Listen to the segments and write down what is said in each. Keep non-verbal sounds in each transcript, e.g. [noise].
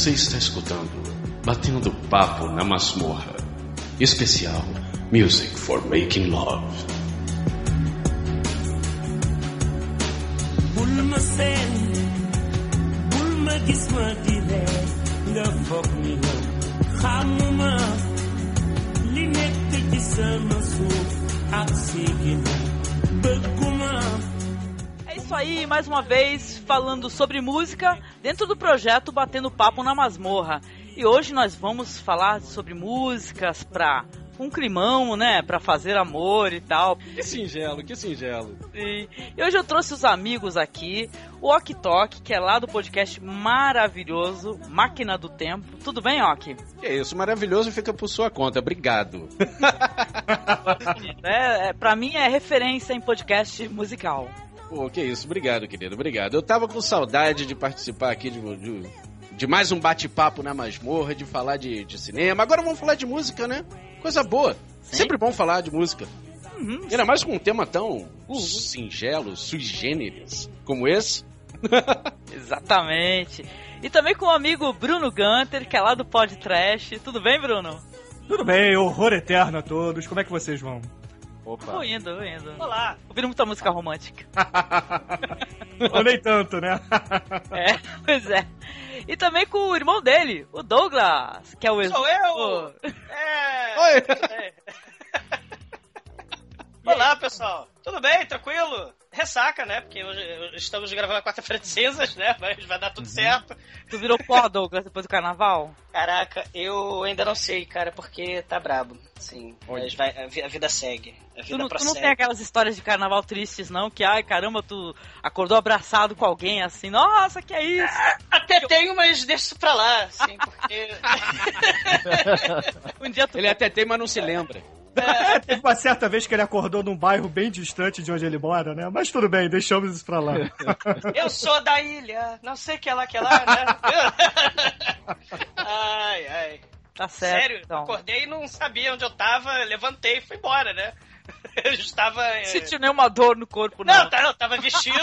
Você está escutando Batendo Papo na Masmorra. Especial Music for Making Love. nga ni xamuma li nekk ci sama suuf ak sigina bëgguma É isso aí, mais uma vez falando sobre música dentro do projeto Batendo Papo na Masmorra. E hoje nós vamos falar sobre músicas pra um climão, né, Pra fazer amor e tal. Que singelo, que singelo. E, e hoje eu trouxe os amigos aqui, o Ok Tok, que é lá do podcast maravilhoso Máquina do Tempo. Tudo bem, Ok? Que isso, maravilhoso fica por sua conta. Obrigado. [laughs] É, é, pra mim é referência em podcast musical. Pô, que isso, obrigado, querido, obrigado. Eu tava com saudade de participar aqui de, de, de mais um bate-papo na masmorra, de falar de, de cinema. Agora vamos falar de música, né? Coisa boa. Sim. Sempre bom falar de música. Uhum, Ainda mais com um tema tão singelo, sui generis, como esse. [laughs] Exatamente. E também com o amigo Bruno Gunter, que é lá do Pod Trash. Tudo bem, Bruno? Tudo bem, horror eterno a todos. Como é que vocês vão? Opa. Tô indo, tô indo. Olá. Ouvindo muita música romântica. [laughs] Ou nem tanto, né? É, pois é. E também com o irmão dele, o Douglas, que é o Sou eu! É. Oi. é. [laughs] Olá, pessoal. Tudo bem? Tranquilo? Ressaca, né? Porque hoje estamos gravando a quarta-feira de cinzas, né? Mas vai dar tudo certo. Tu virou pó, Douglas, depois do carnaval? Caraca, eu ainda não sei, cara, porque tá brabo. Sim, mas vai, a, vi- a vida segue. A Tu vida não, tu não tem aquelas histórias de carnaval tristes, não? Que, ai, caramba, tu acordou abraçado com alguém assim. Nossa, que é isso? Até tenho, mas deixa isso pra lá, assim, porque. [laughs] Um dia tu... Ele até tem, mas não se lembra. É, [laughs] teve uma certa vez que ele acordou num bairro bem distante de onde ele mora, né? Mas tudo bem, deixamos isso pra lá. [laughs] Eu sou da ilha, não sei que é lá que é lá, né? [laughs] ai, ai. Tá certo, Sério, então. acordei e não sabia onde eu tava, levantei e fui embora, né? Eu estava. é, Sentiu nenhuma dor no corpo, não. Não, tá, não, tava vestido.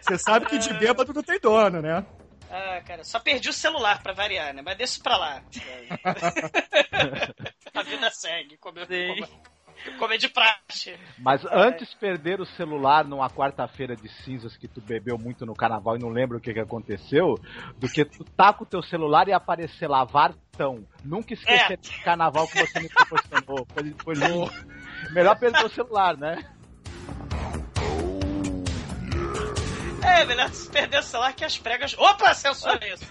Você sabe que de bêbado não tem dono, né? Ah, cara, só perdi o celular pra variar, né? Mas deixa pra lá. [laughs] A vida segue, como, como é de praxe. Mas antes perder o celular numa quarta-feira de cinzas que tu bebeu muito no carnaval e não lembra o que, que aconteceu, do que tu tá com o teu celular e aparecer lá, Vartão. Nunca esquecer É. desse carnaval que você me proporcionou. Foi, foi lindo. Melhor perder o celular, né? É, melhor se perder o celular que as pregas. Opa, censura isso!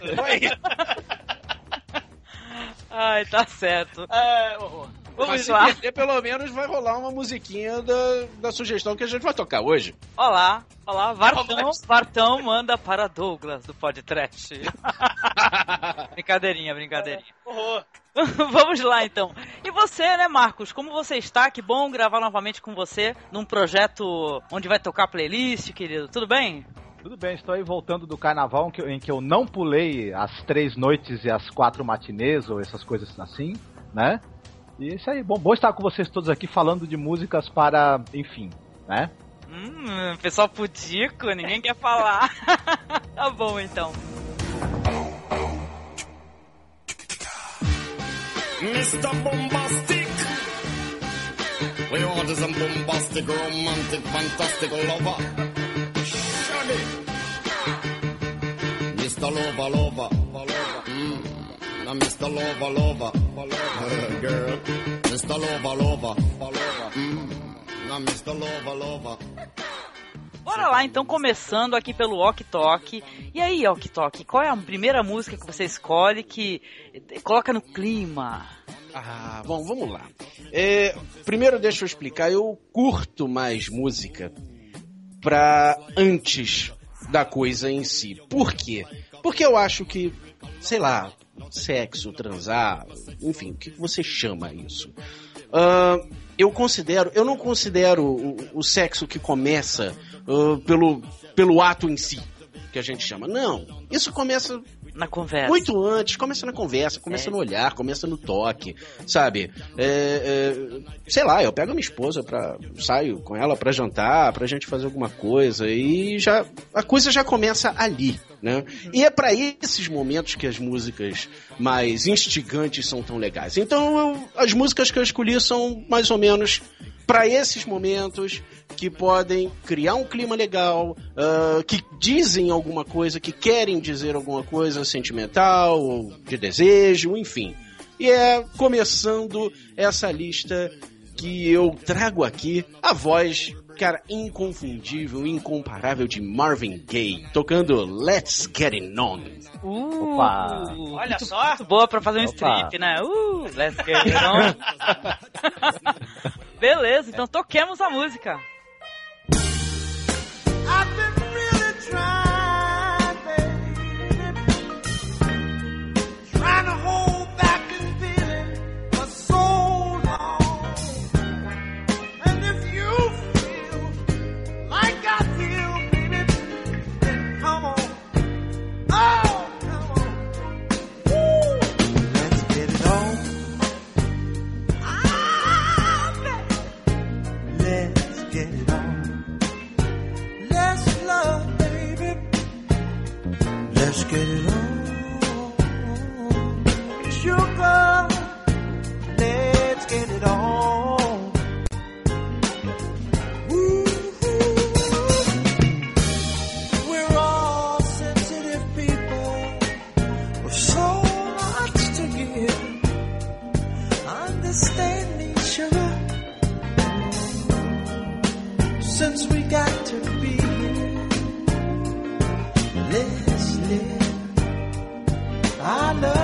Ai, tá certo. Ah, horror. Vamos mas se lá. perder, pelo menos vai rolar uma musiquinha da, da sugestão que a gente vai tocar hoje. Olá, olá, Vartão, Vamos. Vartão manda para Douglas do podcast. [laughs] brincadeirinha, brincadeirinha. Horror. [laughs] Vamos lá então. E você, né, Marcos? Como você está? Que bom gravar novamente com você num projeto onde vai tocar playlist, querido. Tudo bem? Tudo bem, estou aí voltando do carnaval em que, eu- em que eu não pulei as três noites e as quatro matinês ou essas coisas assim, né? E é isso aí, bom, bom estar com vocês todos aqui falando de músicas para, enfim, né? Hum, pessoal pudico, ninguém quer falar. [laughs] tá bom então. Mr. Bombastic. We want some bombastic, romantic, fantastic lover. Mr. Lover, lover. Mm. Now Mr. Lover. Girl. Mr. Lover, lover, lover. Mm. Now Mr. Lover, lover. Bora lá então, começando aqui pelo Ok Tok. E aí, Ok Tok, qual é a primeira música que você escolhe que coloca no clima? Ah, bom, vamos lá. É, primeiro deixa eu explicar, eu curto mais música pra antes da coisa em si. Por quê? Porque eu acho que, sei lá, sexo, transar, enfim, o que você chama isso? Ah, eu considero, eu não considero o, o sexo que começa ah, pelo, pelo ato em si, que a gente chama. Não, isso começa na conversa. Muito antes, começa na conversa, começa é. no olhar, começa no toque, sabe? É, é, sei lá, eu pego minha esposa para saio com ela pra jantar, pra gente fazer alguma coisa e já. a coisa já começa ali, né? E é para esses momentos que as músicas mais instigantes são tão legais. Então, eu, as músicas que eu escolhi são mais ou menos para esses momentos que podem criar um clima legal, uh, que dizem alguma coisa, que querem dizer alguma coisa sentimental ou de desejo, enfim. E é começando essa lista que eu trago aqui a voz, cara, inconfundível, incomparável de Marvin Gaye, tocando Let's Get It On. Uh, Opa. Olha muito, só! Muito boa pra fazer um Opa. strip, né? Uh, let's Get It On. [laughs] Beleza, então toquemos a música. Trying to just get it on. I love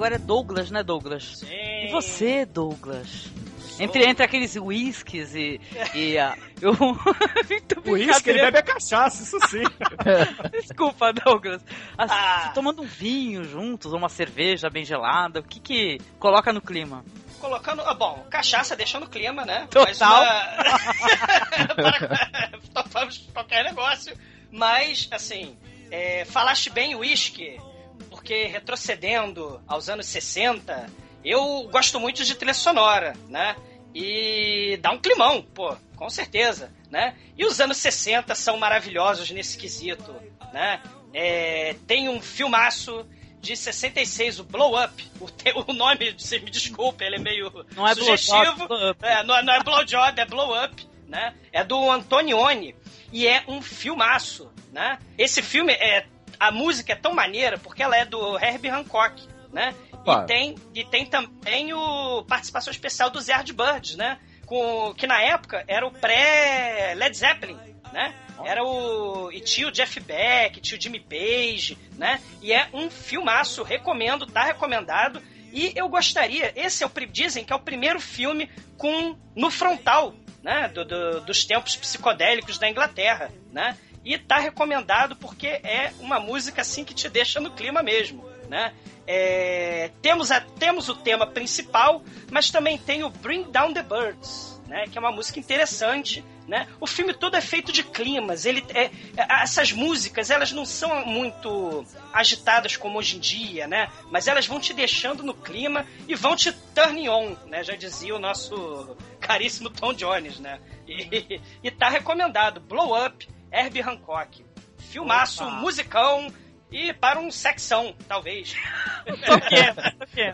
agora é Douglas, né, Douglas? Sim. E você, Douglas? Entre, entre aqueles whiskies e, e a. [laughs] Eu. [laughs] O uísque, ele bebe a cachaça, isso sim. [laughs] Desculpa, Douglas. Assim, Ah. Tomando um vinho juntos, ou uma cerveja bem gelada, o que que coloca no clima? Colocando. ah, bom, cachaça deixando o clima, né? Total. Mas uma- qualquer negócio. Mas, assim, é, falaste bem uísque, porque retrocedendo aos anos 60, eu gosto muito de trilha sonora, né? E dá um climão, pô, com certeza, né? E os anos 60 são maravilhosos nesse quesito, né? É, tem um filmaço de 66, o Blow Up. O, o nome, você me desculpe, ele é meio Não é sugestivo. Blow Up. É, não, é- não é Blowjob, é Blow Up, né? É do Antonioni e é um filmaço, né? Esse filme é a música é tão maneira porque ela é do Herbie Hancock, né? E tem e tem também o participação especial do Zerd Birds, né? Com que na época era o pré Led Zeppelin, né? Era o. E tinha o Jeff Beck, tinha o Jimmy Page, né? E é um filmaço, recomendo, tá recomendado. E eu gostaria, esse é o. Dizem que é o primeiro filme com. no frontal, né? do- do- dos tempos psicodélicos da Inglaterra, né? E tá recomendado porque é uma música assim que te deixa no clima mesmo, né? É, temos, a, temos o tema principal, mas também tem o Bring Down the Birds, né? Que é uma música interessante, né? O filme todo é feito de climas. Ele é, é- essas músicas elas não são muito agitadas como hoje em dia, né? Mas elas vão te deixando no clima e vão te turning on, né? Já dizia o nosso caríssimo Tom Jones, né? E, [laughs] e tá recomendado. Blow Up, Herbie Hancock. Filmaço, Opa. musicão e para um sexão, talvez. Só que, só que.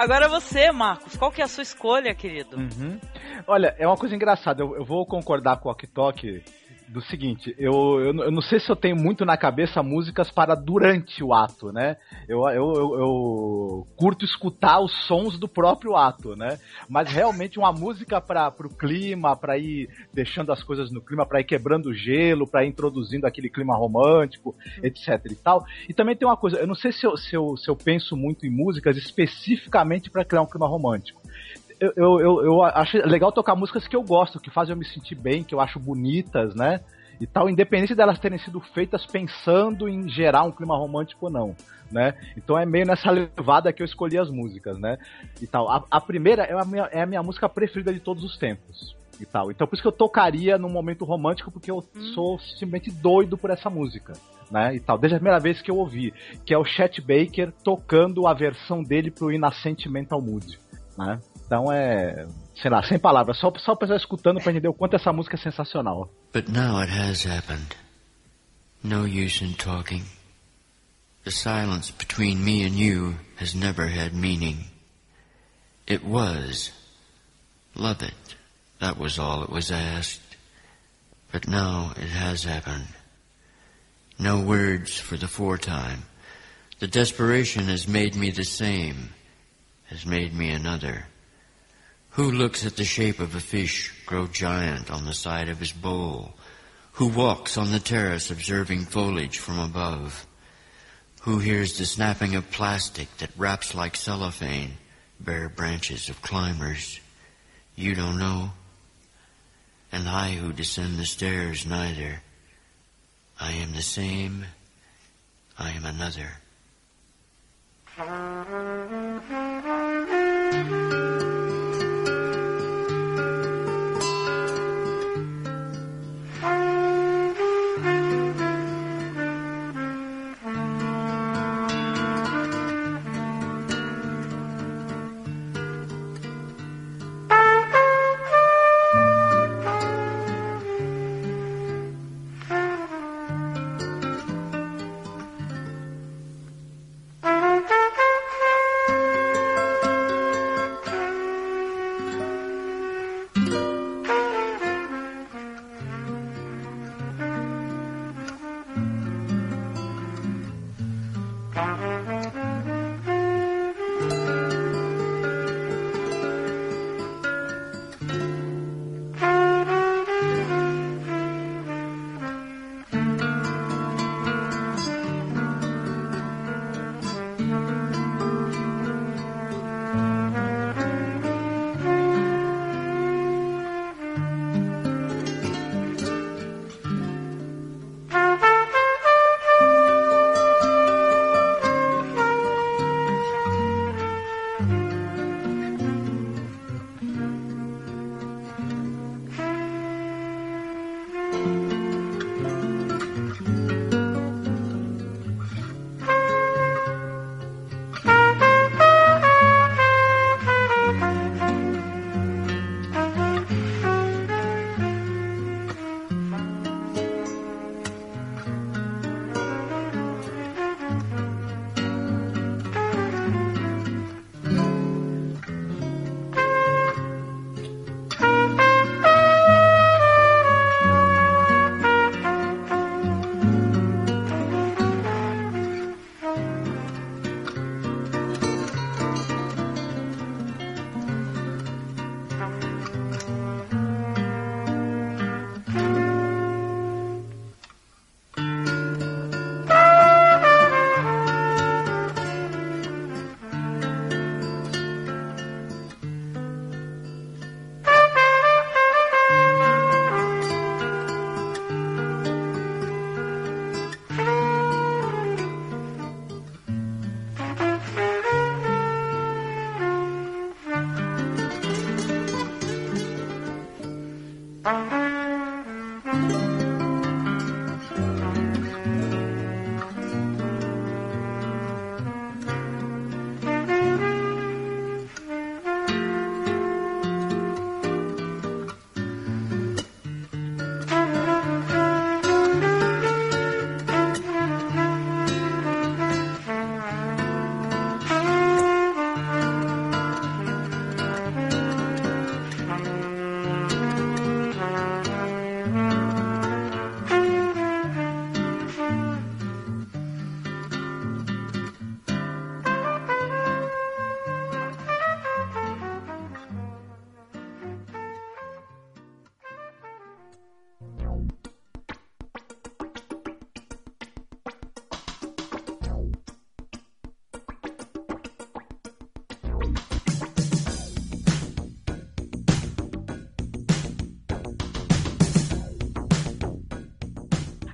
Agora você, Marcos, qual que é a sua escolha, querido? Uhum. Olha, é uma coisa engraçada. Eu, eu vou concordar com o Ok do seguinte, eu, eu, eu não sei se eu tenho muito na cabeça músicas para durante o ato, né? Eu, eu, eu, eu curto escutar os sons do próprio ato, né? Mas realmente uma música para o clima, para ir deixando as coisas no clima, para ir quebrando o gelo, para ir introduzindo aquele clima romântico, etc e tal. E também tem uma coisa, eu não sei se eu, se eu, se eu penso muito em músicas especificamente para criar um clima romântico eu, eu, eu, eu acho legal tocar músicas que eu gosto, que fazem eu me sentir bem, que eu acho bonitas, né? E tal, independente delas terem sido feitas pensando em gerar um clima romântico ou não, né? Então é meio nessa [laughs] levada que eu escolhi as músicas, né? E tal. A, a primeira é a, minha, é a minha música preferida de todos os tempos. E tal. Então por isso que eu tocaria num momento romântico, porque eu hum. sou simplesmente doido por essa música. Né, e tal, desde a primeira vez que eu ouvi, que é o Chet Baker tocando a versão dele pro Inascent Mental Mood, né? Então é. Sei lá, sem palavras, só, só o pessoal escutando pra entender o quanto essa música é sensacional. But now it has happened. No use in talking. The silence between me and you has never had meaning. It was. Love it. That was all it was asked. But now it has happened. No words for the foretime. The desperation has made me the same, has made me another. Who looks at the shape of a fish grow giant on the side of his bowl? Who walks on the terrace observing foliage from above? Who hears the snapping of plastic that wraps like cellophane bare branches of climbers? You don't know? And I who descend the stairs neither. I am the same. I am another.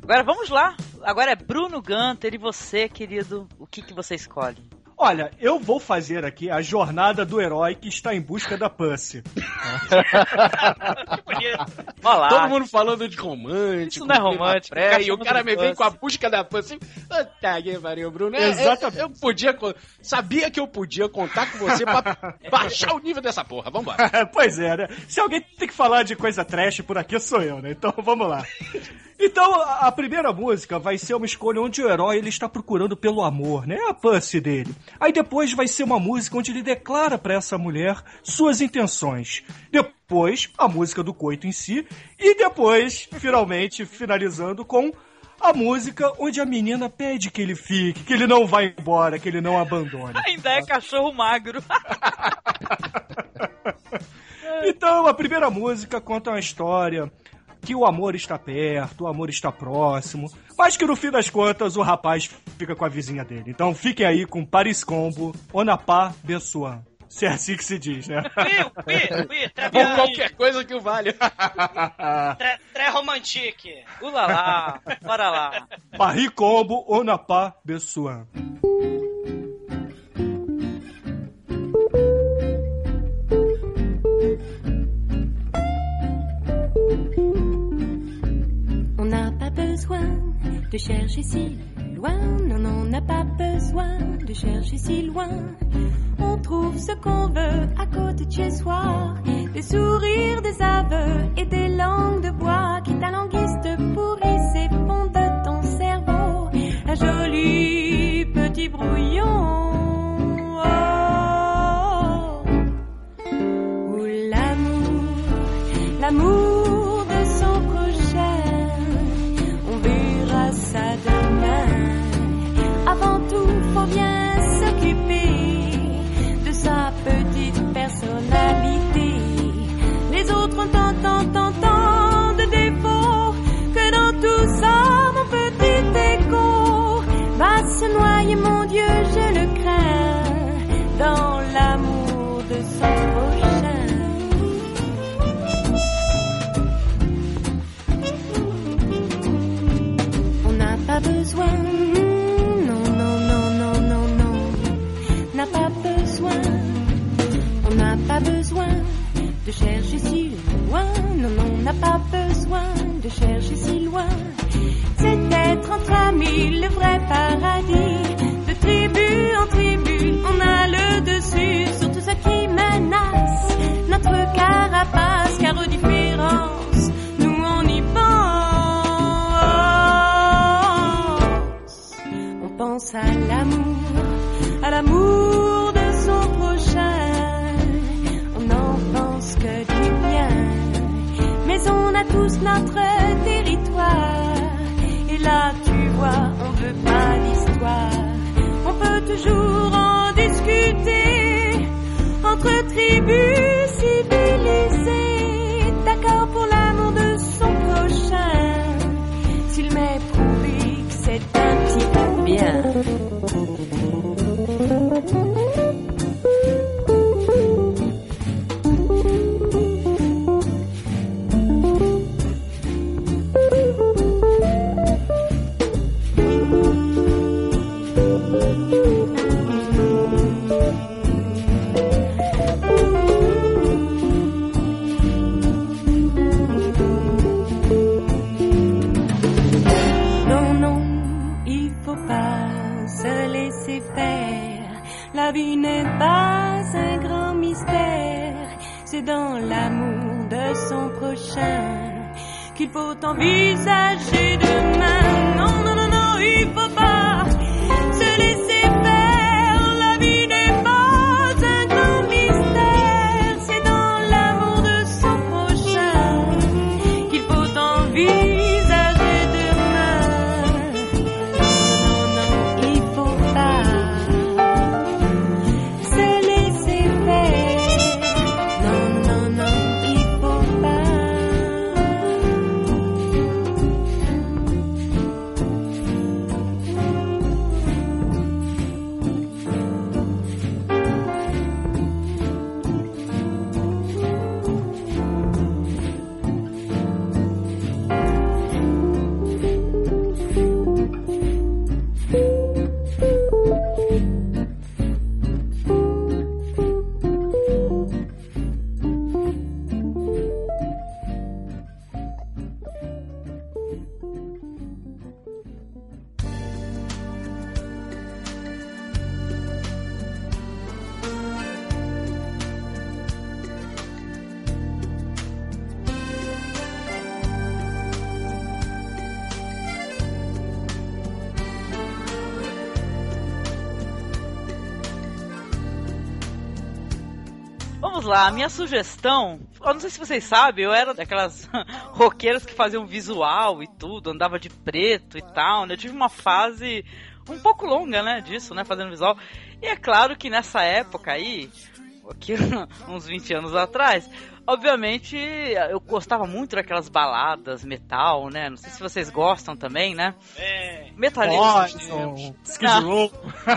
Agora vamos lá. Agora é Bruno Gunter e você, querido, o que, que você escolhe? Olha, eu vou fazer aqui a jornada do herói que está em busca da Pussy. [laughs] Olha lá. Todo mundo falando de romântico. Isso não é romântico, Pré, e o cara me vem com a busca da Pussy. Puta que pariu, Bruno. É, Exatamente. Eu, eu podia. Sabia que eu podia contar com você pra [laughs] baixar o nível dessa porra. Vambora. [laughs] pois é, né? Se alguém tem que falar de coisa trash por aqui, sou eu, né? Então vamos lá. Então, a primeira música vai ser uma escolha onde o herói ele está procurando pelo amor, né? A Pussy dele. Aí depois vai ser uma música onde ele declara pra essa mulher suas intenções. Depois, a música do coito em si. E depois, finalmente, finalizando com a música onde a menina pede que ele fique, que ele não vá embora, que ele não abandone. [laughs] Ainda é cachorro magro. [laughs] Então, a primeira música conta uma história que o amor está perto, o amor está próximo, mas que no fim das contas o rapaz fica com a vizinha dele. Então fiquem aí com Paris Combo, Onapá Bessoan. Se é assim que se diz, né? [laughs] Ou qualquer coisa que o valha. [laughs] Très, très romantique. Ulala, bora lá. Paris Combo, Onapá Bessoan. De chercher si loin, non, on n'a pas besoin de chercher si loin. On trouve ce qu'on veut à côté de chez soi, des sourires, des aveux et des langues de bois qui t'alanguissent pourrissent et font de ton cerveau un joli petit brouillon. Oh. Où l'amour, l'amour besoin, non, non, non, non, non, non, n'a pas besoin, on n'a pas besoin de chercher si loin, non, non, on n'a pas besoin de chercher si loin. C'est être entre amis le vrai paradis, de tribu en tribu, on a le dessus. Sur tout ce qui menace notre carapace, car aux pense à l'amour, à l'amour de son prochain. On n'en pense que du bien, mais on a tous notre territoire. Et là, tu vois, on veut pas d'histoire. On peut toujours en discuter entre tribus civilisées. D'accord pour l'amour de son prochain. S'il m'est Yeah. A minha sugestão. Eu não sei se vocês sabem, eu era daquelas [laughs] roqueiras que faziam visual e tudo, andava de preto e tal, né? Eu tive uma fase um pouco longa, né, disso, né, fazendo visual. E é claro que nessa época aí, [laughs] aqui uns 20 anos atrás, obviamente eu gostava muito daquelas baladas metal, né? Não sei se vocês gostam também, né? É. Metaleiros. Row.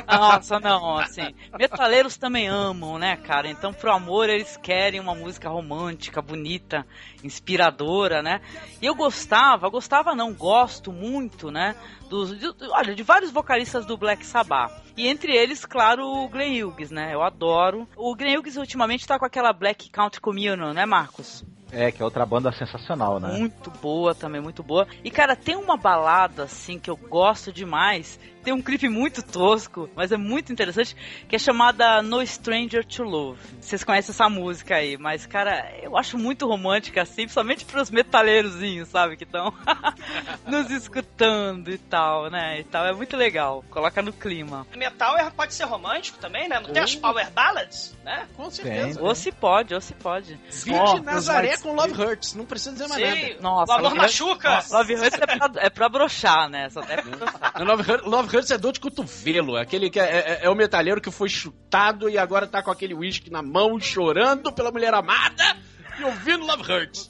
Nossa, não, assim. Metaleiros também amam, né, cara? Então, pro amor, eles querem uma música romântica, bonita, inspiradora, né? E eu gostava, gostava não, gosto muito, né? Dos, de, olha, de vários vocalistas do Black Sabbath. E entre eles, claro, o Glenn Hughes, né? Eu adoro. O Glenn Hughes ultimamente tá com aquela Black Country Communion, né, Marcos? É, que é outra banda sensacional, né? Muito boa também, muito boa. E, cara, tem uma balada, assim, que eu gosto demais. Tem um clipe muito tosco, mas é muito interessante, que é chamada No Stranger to Love. Vocês conhecem essa música aí, mas, cara, eu acho muito romântica, assim, principalmente pros metaleirozinhos, sabe, que estão [laughs] nos escutando e tal, né, e tal. É muito legal. Coloca no clima. Metal é- pode ser romântico também, né? Não tem as power ballads, né? Com certeza. Ou se pode, ou se pode. Vide Nazaré com Love Hurts, não precisa dizer mais nada. Sim, Nossa, o amor Love machuca. Hurts- Love Hurts é pra, é pra broxar, né? Só é pra [laughs] broxar. Love, Hurt- Love Hurts é dor de cotovelo. é Aquele que é, é- é o metalheiro que foi chutado e agora tá com aquele uísque na mão, chorando pela mulher amada e ouvindo Love Hurts.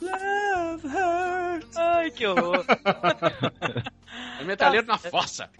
Love hurts. Ai, que horror. [laughs] É metalheiro na força.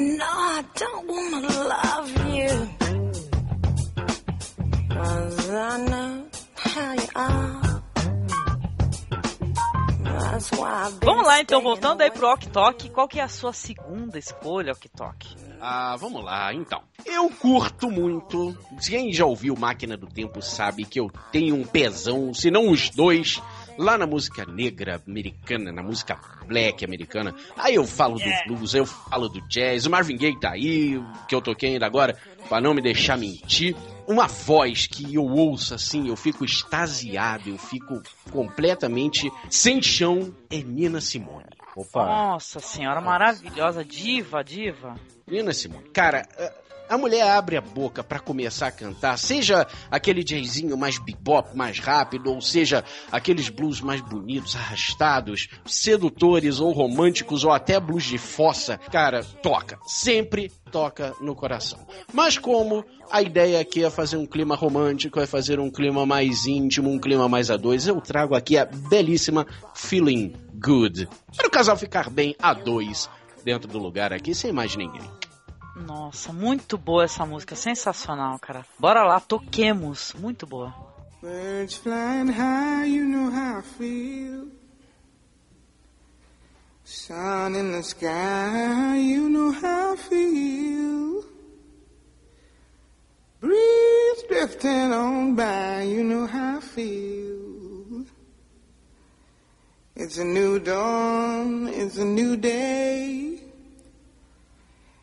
No, I don't wanna love you. Cause I know how you are. Vamos lá, então, voltando aí pro Ok Tok, qual que é a sua segunda escolha, Ok Tok? Ah, vamos lá, então. Eu curto muito. Quem já ouviu Máquina do Tempo sabe que eu tenho um pezão, se não os dois, lá na música negra americana, na música black americana. Aí eu falo do blues, eu falo do jazz. O Marvin Gaye tá aí, que eu toquei ainda agora, pra não me deixar mentir. Uma voz que eu ouço assim, eu fico extasiado, eu fico completamente sem chão, é Nina Simone. Opa. Nossa senhora, maravilhosa, diva, diva. Nina Simone. Cara, a mulher abre a boca pra começar a cantar, seja aquele jazzinho mais bebop, mais rápido, ou seja aqueles blues mais bonitos, arrastados, sedutores ou românticos, ou até blues de fossa. Cara, toca. Sempre toca no coração. Mas como a ideia aqui é fazer um clima romântico, é fazer um clima mais íntimo, um clima mais a dois, eu trago aqui a belíssima Feeling Good. Para o casal ficar bem a dois dentro do lugar aqui, sem mais ninguém. Nossa, muito boa essa música, sensacional, cara. Bora lá, toquemos. Muito boa. Birds flying high, you know how I feel. Sun in the sky, you know how I feel. Breeze drifting on by, you know how I feel. It's a new dawn, it's a new day.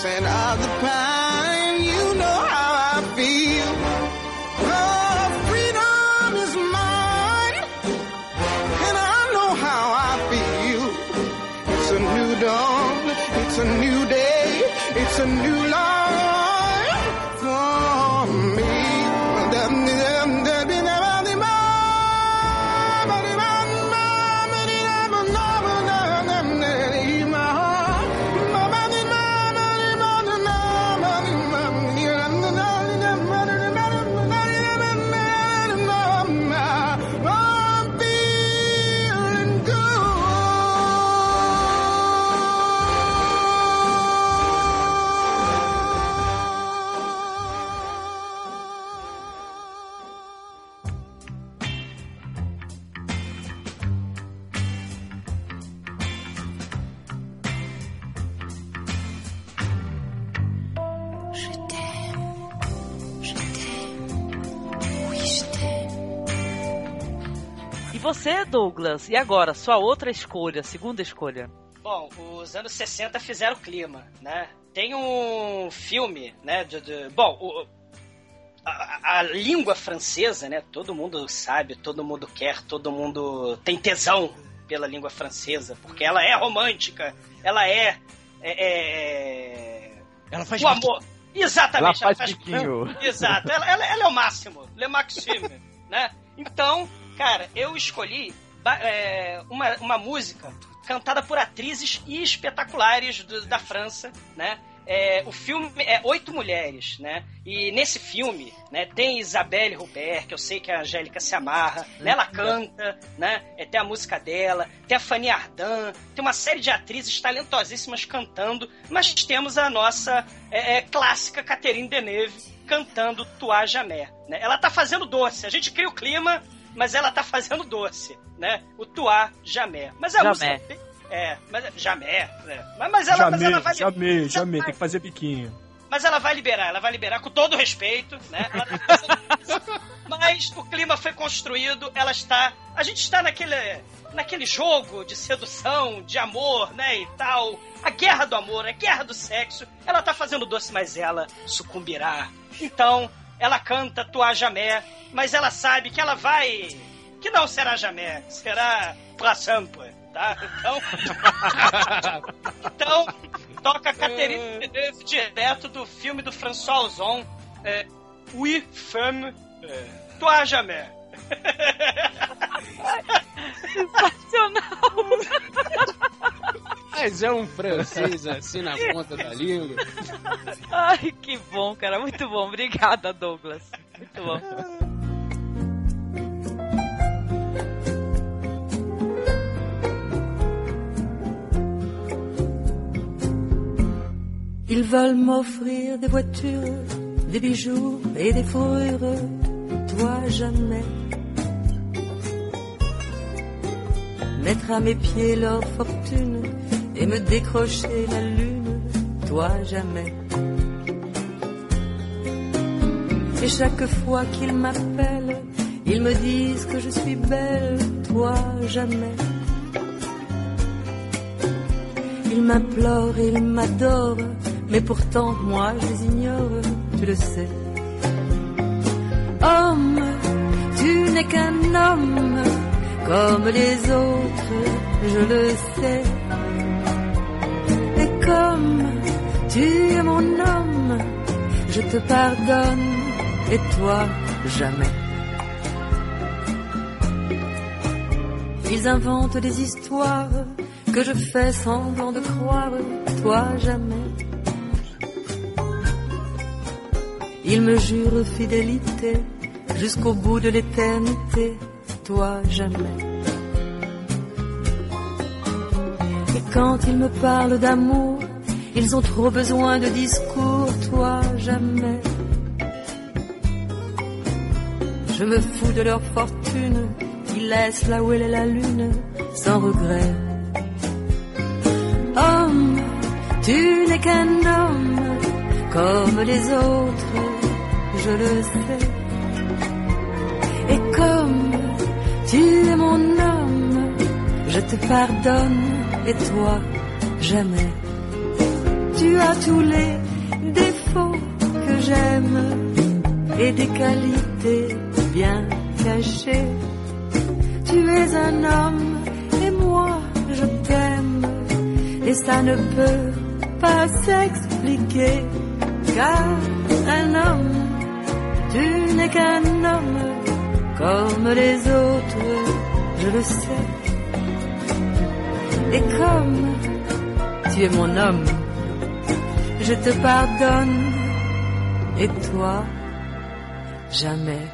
Scent of the pine, você, Douglas? E agora, sua outra escolha, segunda escolha? Bom, os anos 60 fizeram clima, né? Tem um filme, né? De, de- bom, o- a, a- língua francesa, né? Todo mundo sabe, todo mundo quer, todo mundo tem tesão pela língua francesa, porque ela é romântica, ela é. é- é- Ela faz o amor. Exatamente. Ela faz biquinho. [laughs] Exato. Ela, ela- ela é o máximo. Le Maxime, [laughs] né? Então, cara, eu escolhi é, uma, uma música cantada por atrizes espetaculares do- da França, né? É, o filme é Oito Mulheres, né? E nesse filme, né, tem Isabelle Robert, que eu sei que a Angélica se amarra, né? Ela canta, né? É, tem a música dela, tem a Fanny Ardant, tem uma série de atrizes talentosíssimas cantando, mas temos a nossa é, é, clássica Catherine Deneuve cantando Tua Jamé, né? Ela tá fazendo doce, a gente cria o clima, mas ela tá fazendo doce, né? O Tua Jamé. Mas a Jamé. música... É, mas Jamé, né? Mas, mas ela, mas ela vai... jamê, ela tem que fazer biquinho. mas ela vai liberar, ela vai liberar com todo respeito, né? Ela tá fazendo isso. Mas o clima foi construído, ela está. A gente está naquele, naquele jogo de sedução, de amor, né? E tal. A guerra do amor, a guerra do sexo. Ela tá fazendo doce, mas ela sucumbirá. Então, ela canta Tua Jamé, mas ela sabe que ela vai. Que não será Jamé, será pra sempre, tá? Então. [laughs] então, toca Catherine direto do filme do François Ozon, é, Oui, femme, é, Toi Jamais. [laughs] Mas é um francês assim na ponta da língua. Ai, que bom, cara. Muito bom. Obrigada, Douglas. Muito bom. Ils veulent m'offrir des voitures, des bijoux et des fourrures, toi jamais. Mettre à mes pieds leur fortune et me décrocher la lune, toi jamais. Et chaque fois qu'ils m'appellent, ils me disent que je suis belle, toi jamais. Ils m'implorent ils m'adorent, mais pourtant moi je les ignore, tu le sais. Homme, tu n'es qu'un homme, comme les autres, je le sais. Comme tu es mon homme, je te pardonne, et toi jamais. Ils inventent des histoires que je fais semblant de croire, toi jamais. Ils me jurent fidélité jusqu'au bout de l'éternité, toi jamais. Quand ils me parlent d'amour, ils ont trop besoin de discours, toi jamais. Je me fous de leur fortune, ils laissent là où elle est la lune, sans regret. Homme, tu n'es qu'un homme, comme les autres, je le sais. Et comme tu es mon homme, je te pardonne, et toi, jamais. Tu as tous les défauts que j'aime, et des qualités bien cachées. Tu es un homme, et moi, je t'aime et ça ne peut pas s'expliquer car un homme, tu n'es qu'un homme comme les autres, je le sais. Et comme tu es mon homme, je te pardonne et toi, jamais.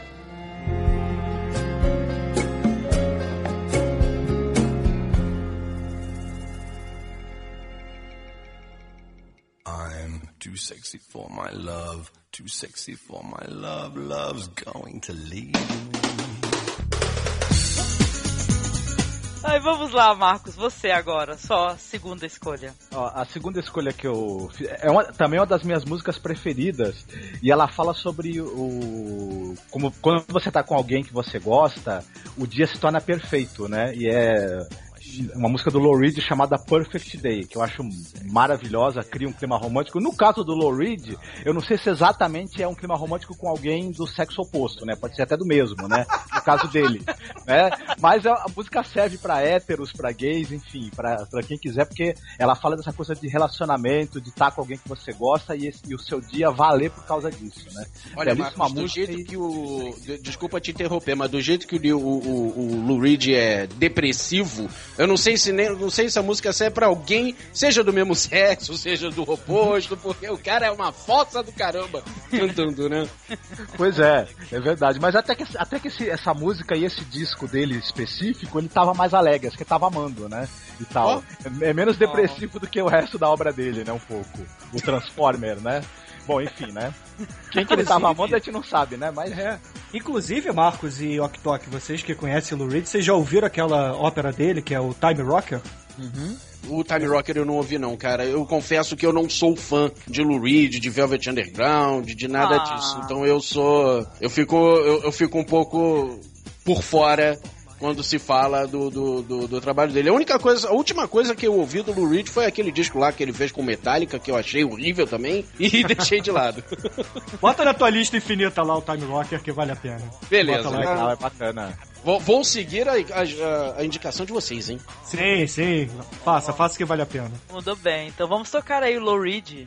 I'm too sexy for my love, too sexy for my love, love's going to leave me. Ai, vamos lá, Marcos. Você agora. Só segunda escolha. Ó, a segunda escolha que eu fiz é uma, também uma das minhas músicas preferidas e ela fala sobre o como quando você tá com alguém que você gosta, o dia se torna perfeito, né? E é uma música do Lou Reed chamada Perfect Day, que eu acho maravilhosa, cria um clima romântico. No caso do Lou Reed, eu não sei se exatamente é um clima romântico com alguém do sexo oposto, né? Pode ser até do mesmo, né? No caso dele. [laughs] né? Mas a, música serve pra héteros, pra gays, enfim, pra, pra quem quiser, porque ela fala dessa coisa de relacionamento, de estar com alguém que você gosta e, esse- e o seu dia valer por causa disso, né? Olha, Belíssima Marcos, do jeito e- que o. de- Desculpa te interromper, mas do jeito que o, o, o, o Lou Reed é depressivo, eu não sei se nem, não sei se a música serve pra alguém, seja do mesmo [laughs] sexo, seja do oposto, porque o cara é uma fossa do caramba cantando, né? Pois é, é verdade. Mas até que, até que esse- essa música e esse disco dele específico, ele tava mais alegre, acho que ele tava amando, né? E tal. É, é menos depressivo do que o resto da obra dele, né? Um pouco. O Transformer, né? Bom, enfim, né? Quem que ele tava amando a gente não sabe, né? Mas É. Inclusive, Marcos e Oktok, vocês que conhecem o Lou Reed, vocês já ouviram aquela ópera dele, que é o Time Rocker? O Time Rocker eu não ouvi não, cara. Eu confesso que eu não sou fã de Lou Reed, de Velvet Underground, de nada Ah. disso. Então eu sou, eu fico, eu, eu fico um pouco por fora quando se fala do, do, do, do trabalho dele. A única coisa, a última coisa que eu ouvi do Lou Reed foi aquele disco lá que ele fez com Metallica, que eu achei horrível também, [laughs] e deixei de lado. [laughs] Bota na tua lista infinita lá o Time Rocker, que vale a pena. Beleza. Bota lá. legal, é bacana. Vou, vou seguir a, a- a indicação de vocês, hein? Sim, sim. Faça, faça que vale a pena. Mandou bem. Então vamos tocar aí o Low Reed.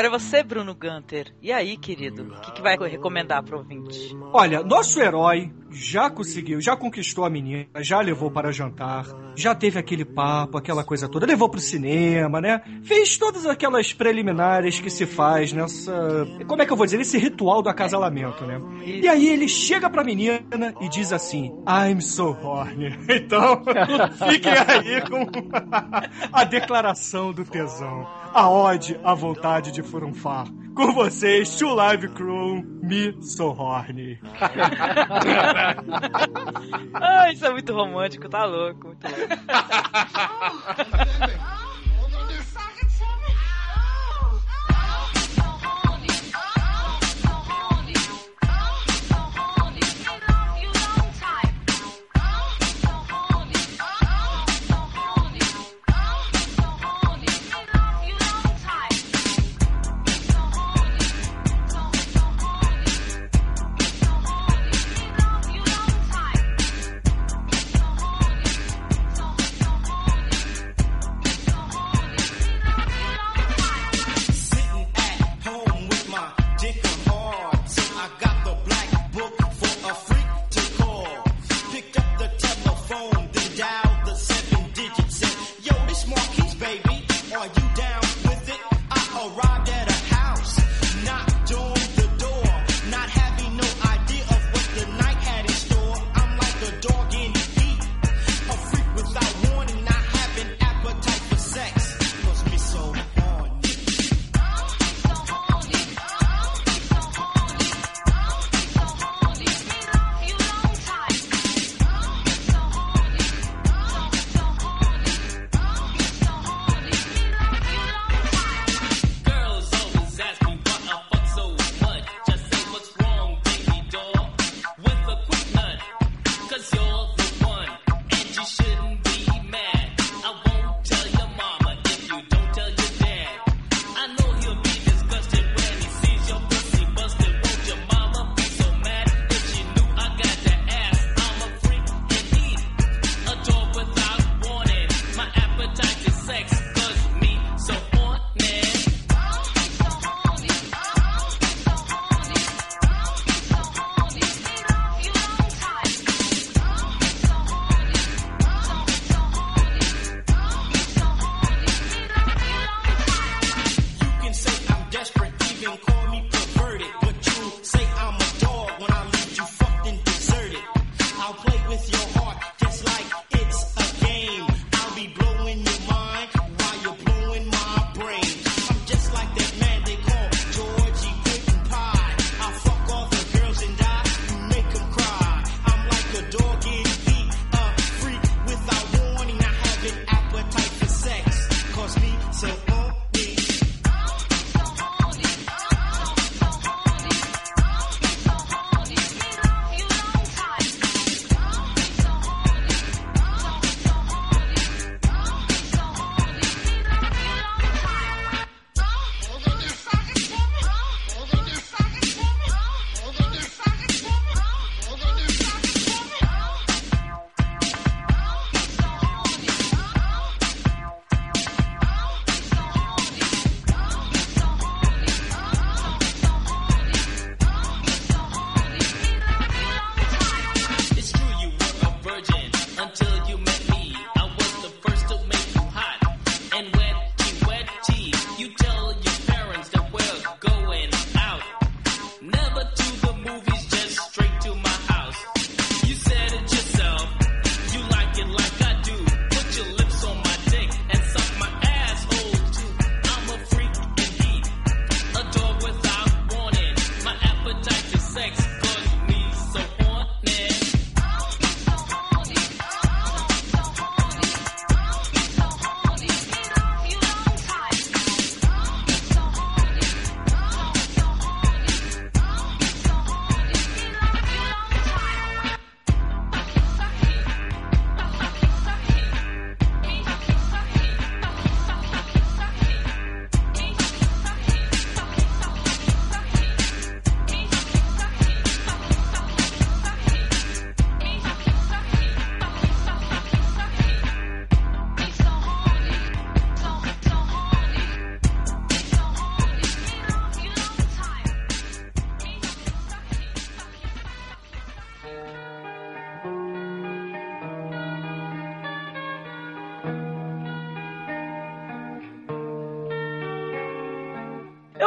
Agora é você, Bruno Gunter. E aí, querido? O que, que vai recomendar pro ouvinte? Olha, nosso herói já conseguiu, já conquistou a menina, já levou para jantar, já teve aquele papo, aquela coisa toda, levou pro cinema, né? Fez todas aquelas preliminares que se faz nessa. Como é que eu vou dizer? Esse ritual do acasalamento, né? E aí ele chega pra menina e diz assim: I'm so horny. [laughs] Então, [laughs] fiquem aí com [laughs] a declaração do tesão. A ode, a vontade de furunfar. Com vocês, Two Live Crew, Me So Horny. [laughs] ah, isso é muito romântico, tá louco. Muito louco. [laughs]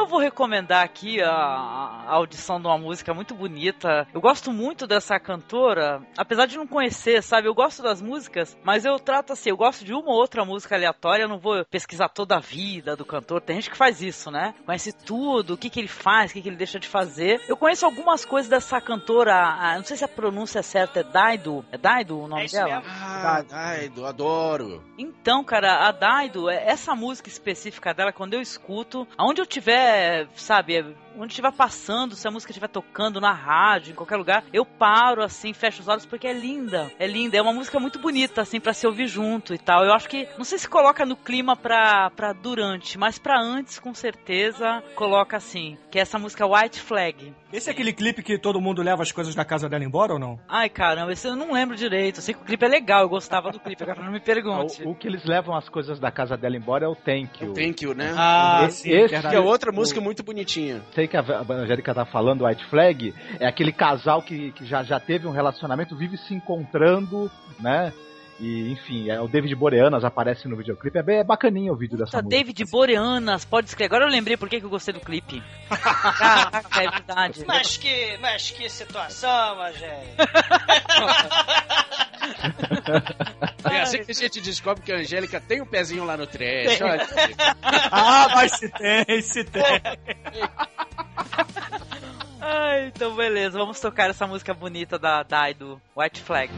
Eu vou recomendar aqui a, a audição de uma música muito bonita. Eu gosto muito dessa cantora, apesar de não conhecer, sabe? Eu gosto das músicas, mas eu trato assim, eu gosto de uma ou outra música aleatória, eu não vou pesquisar toda a vida do cantor. Tem gente que faz isso, né? Conhece tudo, o que, que ele faz, o que, que ele deixa de fazer. Eu conheço algumas coisas dessa cantora, a- não sei se a pronúncia é certa, é Daido. É Daido o nome É dela? mesmo. Ah, Daido, adoro. Então, cara, a Daido, é- essa música específica dela, quando eu escuto, aonde eu tiver, sabe, onde estiver passando, se a música estiver tocando na rádio, em qualquer lugar, eu paro assim, fecho os olhos porque é linda. É linda, é uma música muito bonita assim pra se ouvir junto e tal. Eu acho que não sei se coloca no clima pra, pra durante, mas pra antes com certeza coloca assim, que é essa música White Flag. Esse é aquele clipe que todo mundo leva as coisas da casa dela embora ou não? Ai, caramba, esse eu não lembro direito. Eu sei que o clipe é legal, eu gostava do clipe, agora não me pergunte. O, o que eles levam as coisas da casa dela embora é o Thank You. Thank you, né? Ah, Esse- sim, esse verdade. que é outra música muito bonitinha. Sei que a Angélica tá falando, White Flag, é aquele casal que, que já, já teve um relacionamento, vive se encontrando, né? E, enfim, é, o David Boreanas aparece no videoclipe. É bem é bacaninho o vídeo dessa Puta, música. David Boreanas, pode escrever. Agora eu lembrei por que que eu gostei do clipe. Caraca, é verdade. [laughs] Mas que, mas que situação, Angélica. [laughs] É assim que a gente descobre que a Angélica tem um pezinho lá no trash. Olha. [laughs] Ah, mas se tem, se tem. Ai, então beleza, vamos tocar essa música bonita da Dai do White Flag.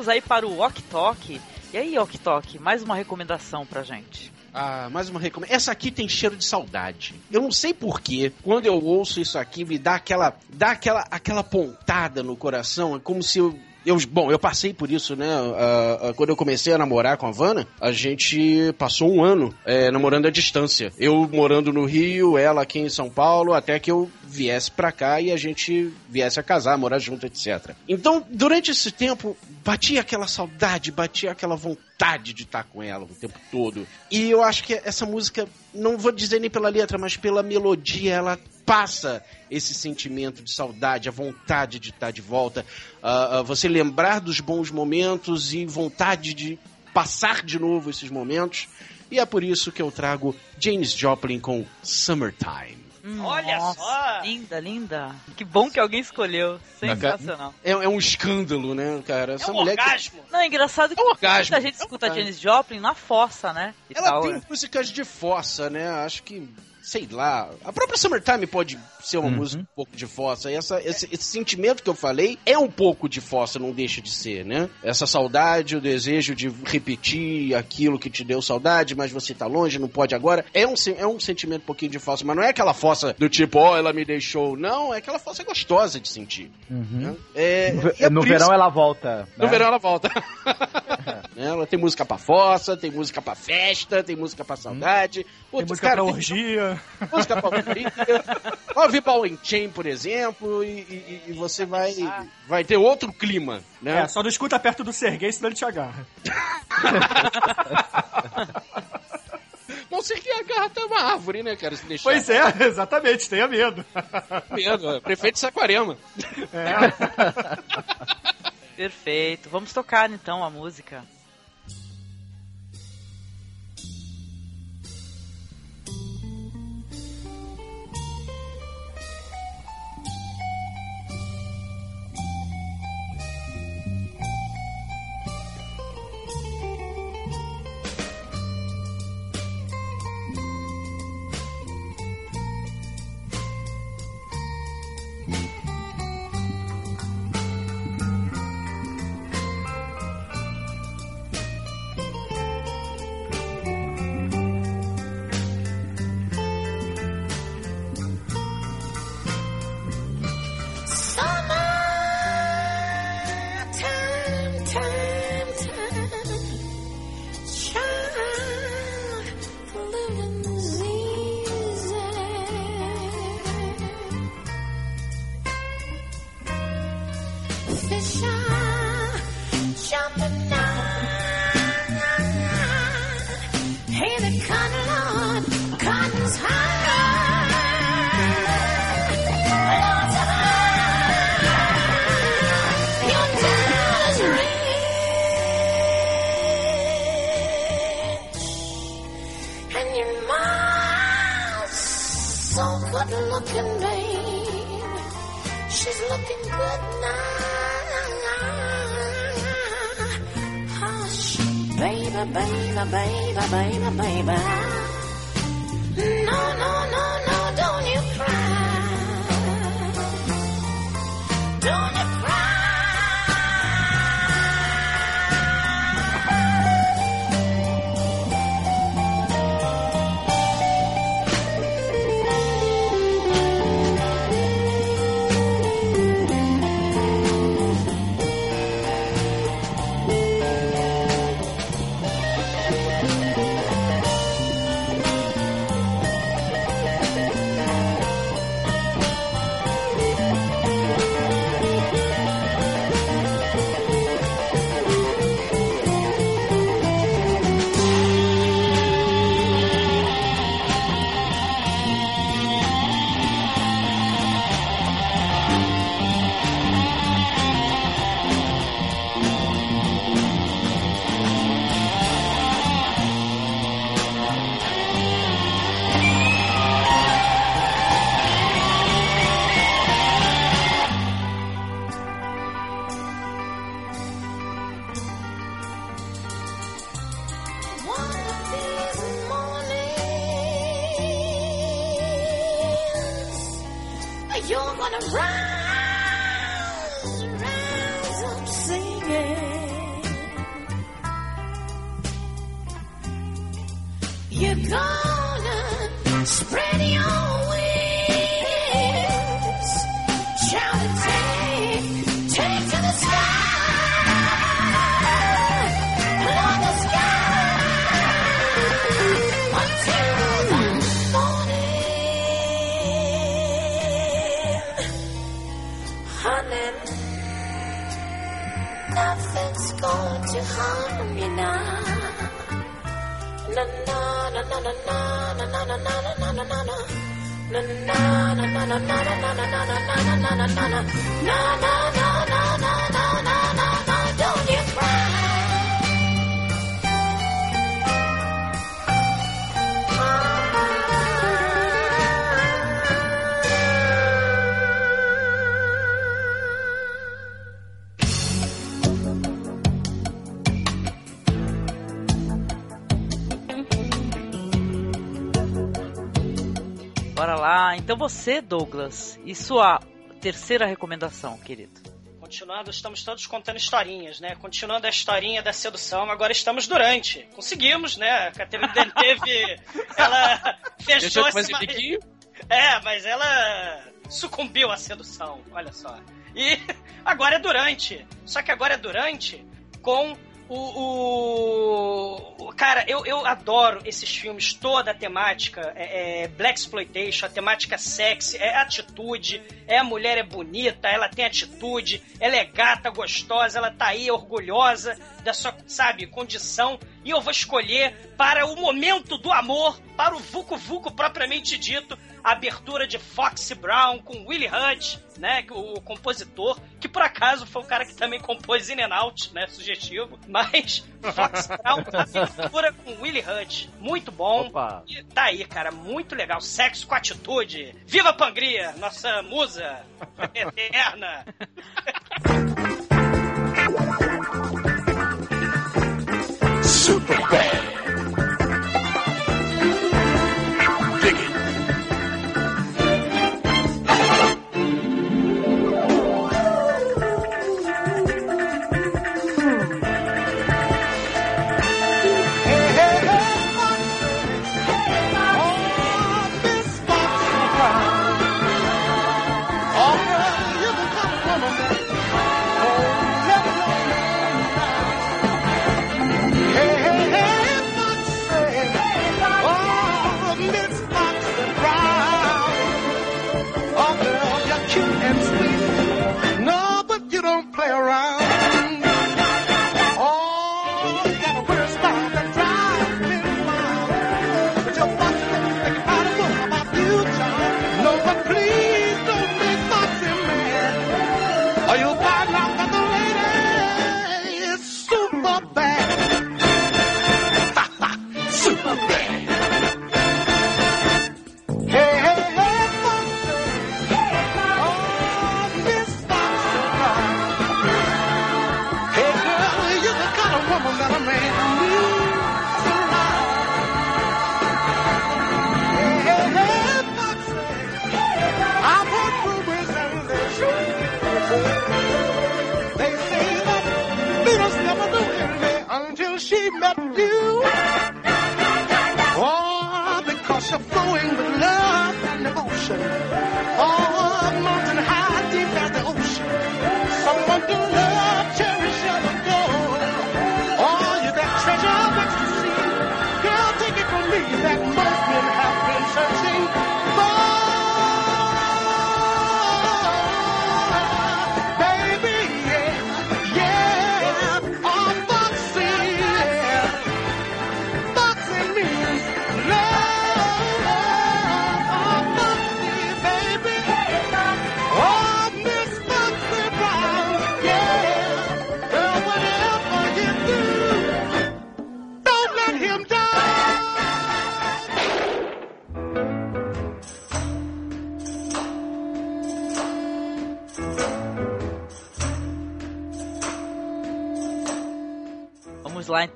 Voltemos aí para o Ok. E aí, Ok mais uma recomendação pra gente. Ah, mais uma recomendação. Essa aqui tem cheiro de saudade. Eu não sei porquê. Quando eu ouço isso aqui, me dá aquela, dá aquela, aquela pontada no coração. É como se eu eu, bom, eu passei por isso, né? Uh, uh, quando eu comecei a namorar com a Vanna, a gente passou um ano é, namorando à distância. Eu morando no Rio, ela aqui em São Paulo, até que eu viesse pra cá e a gente viesse a casar, morar junto, etc. Então, durante esse tempo, batia aquela saudade, batia aquela vontade de estar com ela o tempo todo. E eu acho que essa música, não vou dizer nem pela letra, mas pela melodia, ela passa esse sentimento de saudade, a vontade de estar de volta, uh, uh, você lembrar dos bons momentos e vontade de passar de novo esses momentos. E é por isso que eu trago James Joplin com Summertime. Olha Nossa, só! Linda, linda. Que bom que alguém escolheu. Sensacional. É, é um escândalo, né, cara? Essa É um mulher que- orgasmo. Não, é engraçado que É um orgasmo. muita gente escuta Janis Joplin na fossa, né? E Ela tal, tem né? músicas de fossa, né? Acho que, sei lá. A própria Summertime pode ser uma música um pouco de fossa. E essa, esse, esse sentimento que eu falei é um pouco de fossa, não deixa de ser, né? Essa saudade, o desejo de repetir aquilo que te deu saudade, mas você tá longe, não pode agora. É um, é um sentimento um pouquinho de fossa, mas não é aquela fossa do tipo, ó, ela me deixou. Não, é aquela fossa gostosa de sentir. né? É, No, é no verão ela volta. no né? verão ela volta. Né? [laughs] ela tem música pra fossa, tem música pra festa, tem música pra saudade. Tem Putz, música cara, pra tem orgia. música pra orgia. [laughs] Ouve Ball and Chain, por exemplo, e, e- e você vai, vai ter outro clima, né? É, só não escuta perto do Serguei, senão ele te agarra. [laughs] Não sei que agarra até uma árvore, né, cara, se deixar. Pois é, [laughs] exatamente, tenha medo. [laughs] Medo, é. prefeito de Saquarema. Perfeito. Vamos tocar então a música. Bora lá. Então você, Douglas, e sua terceira recomendação, querido? Continuando, estamos todos contando historinhas, né? Continuando a historinha da sedução, agora estamos durante. Conseguimos, né? A Catarina [laughs] teve. Ela fechou esse fazer ma- biquinho. É, mas ela sucumbiu à sedução, olha só. E [laughs] agora é durante. Só que agora é durante com o. o- cara, eu, eu adoro esses filmes, toda a temática é, é Black Exploitation, a temática sexy, é atitude, é a mulher é bonita, ela tem atitude, ela é gata, gostosa, ela tá aí orgulhosa da sua, sabe, condição. E eu vou escolher para o momento do amor, para o Vucu Vucu propriamente dito, a abertura de Foxy Brown com Willie Hunt, né, que o, compositor, que por acaso foi o cara que também compôs In and Out, né, sugestivo, [laughs] mas Foxy Brown, abertura com Willie Hunt, muito bom. Opa. E tá aí, cara, muito legal, sexo com atitude. Viva a Pangria, nossa musa [laughs] eterna. Super bad.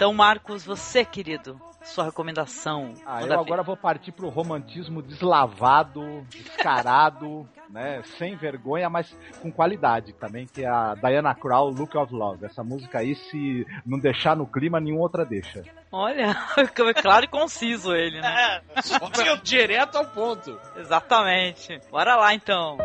Então, Marcos, você, querido, sua recomendação. Ah, eu agora vou partir pro romantismo deslavado, descarado, [laughs] né? Sem vergonha, mas com qualidade também, que é a Diana Crow, Look of Love. Essa música aí, se não deixar no clima, nenhuma outra deixa. Olha, [laughs] é claro e conciso ele, né? É, direto ao ponto. Exatamente. Bora lá então.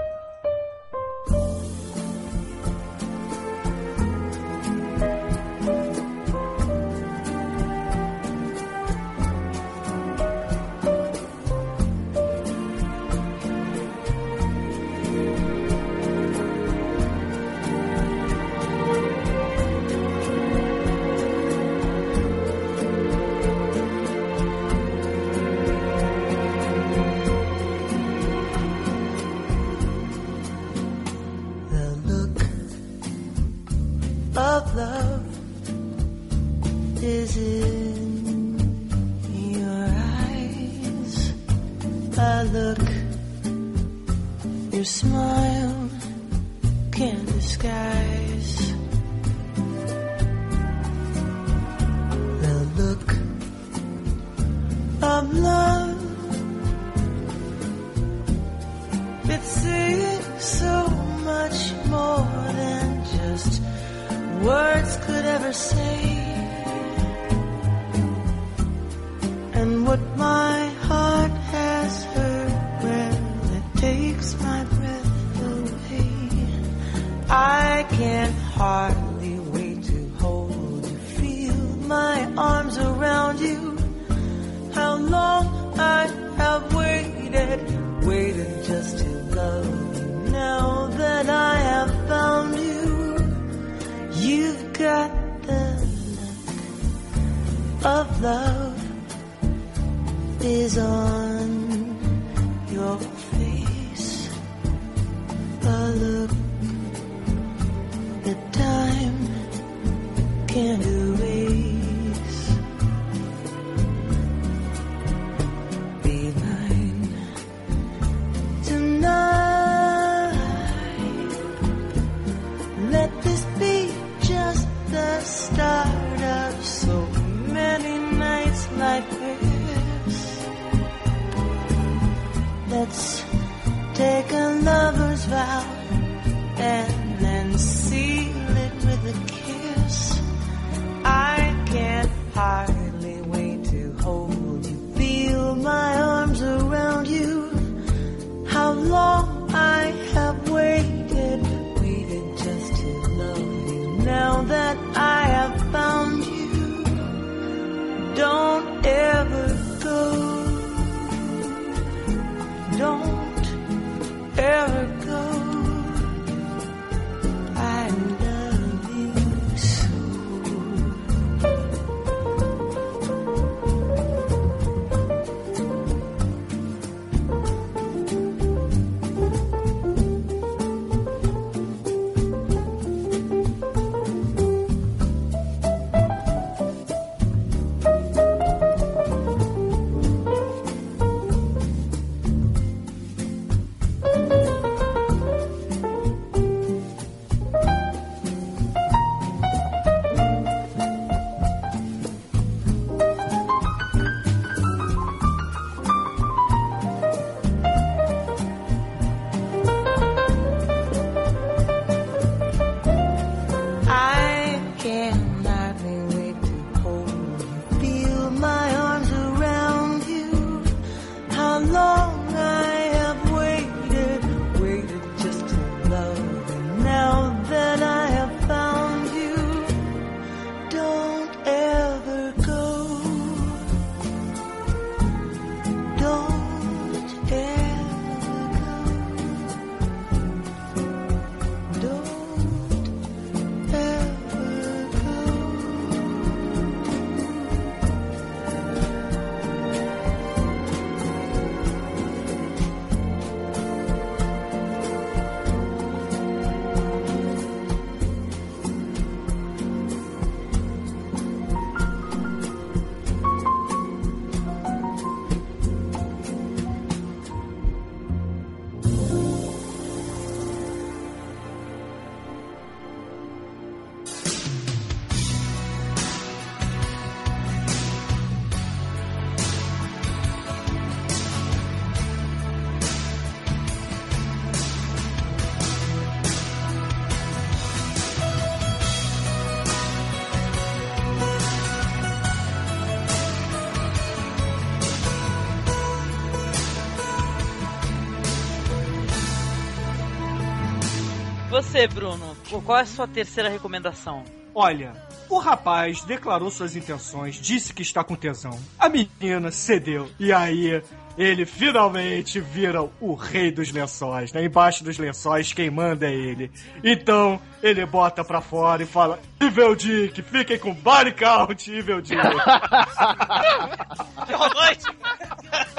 Você, Bruno? Qual é a sua terceira recomendação? Olha, o rapaz declarou suas intenções, disse que está com tesão. A menina cedeu. E aí, ele finalmente vira o rei dos lençóis, né? Embaixo dos lençóis, quem manda é ele. Então, ele bota pra fora e fala: Evil Dick, fiquem com body count, Evil Dick. [laughs] [laughs]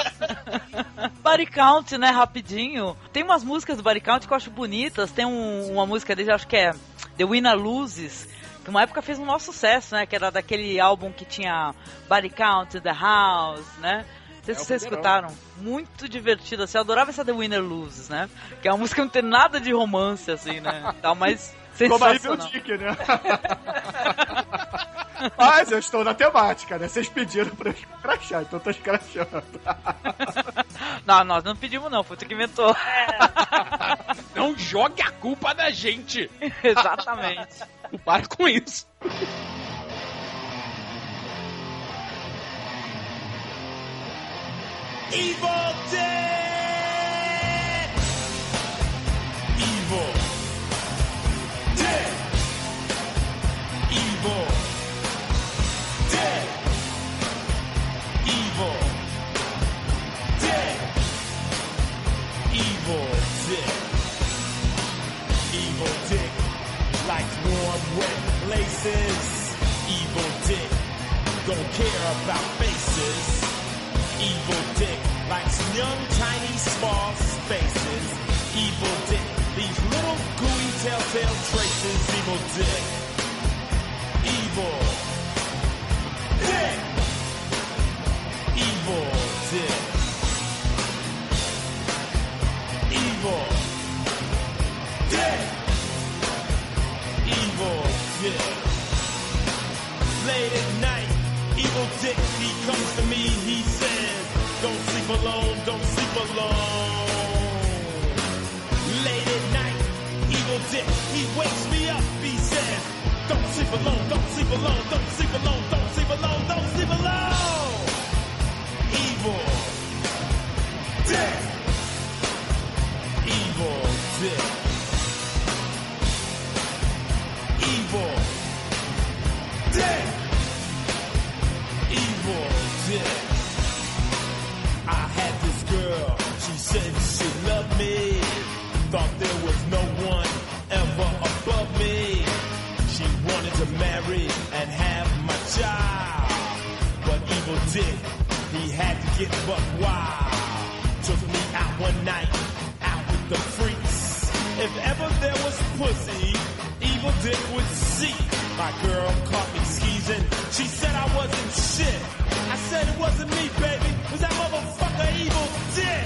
[laughs] Body Count, né, rapidinho. Tem umas músicas do Body Count que eu acho bonitas. Tem um- uma música dele, acho que é The Winner Loses, que uma época fez um maior sucesso, né? Que era daquele álbum que tinha Body Count, The House, né? Não sei se É vocês escutaram. Muito divertido, assim. Eu adorava essa The Winner Loses, né? Que é uma música que não tem nada de romance, assim, né? Tal, mas Como a Evil sensacional. Dick, né? [laughs] Mas eu estou na temática, né? Vocês pediram pra eu escrachar, então eu tô escrachando. [laughs] Não, nós não pedimos não, foi tu que inventou. [laughs] Não jogue a culpa da gente. [laughs] Exatamente. Para com isso. Evil Dead! Evil Dead! Evil places. Evil Dick don't care about faces. Evil Dick likes young, tiny, small spaces. Evil Dick leaves little gooey telltale traces. Evil Dick. Evil Dick. Evil Dick. Evil Dick. Evil Dick. Late at night, evil dick, he comes to me, he says, don't sleep alone, don't sleep alone. Late at night, evil dick, he wakes me up, he says, don't sleep alone, don't sleep alone, don't sleep alone, don't sleep alone, don't sleep alone. Evil dick. Evil dick. Evil Evil dick. I had this girl, she said she loved me. Thought there was no one ever above me. She wanted to marry and have my child. But evil dick, he had to get buck wild. Took me out one night, out with the freaks. If ever there was pussy, evil dick would see. My girl caught me skeezing. She said I wasn't shit. I said it wasn't me, baby. Was that motherfucker evil dick.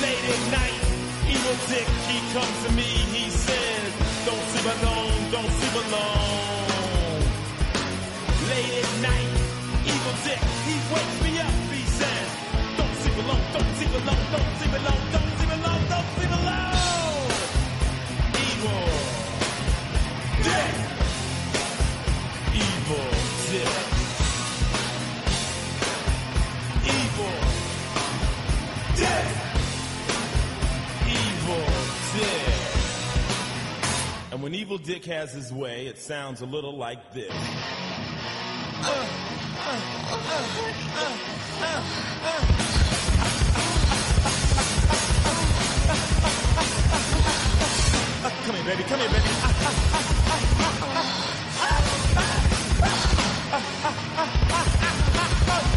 Late at night, evil dick, he comes to me. He says, don't sleep alone, don't sleep alone. Late at night, evil dick, he wakes me up. He says, don't sleep alone, don't sleep alone, don't sleep alone, don't And when evil dick has his way, it sounds a little like this. Come here, baby. Come here, baby.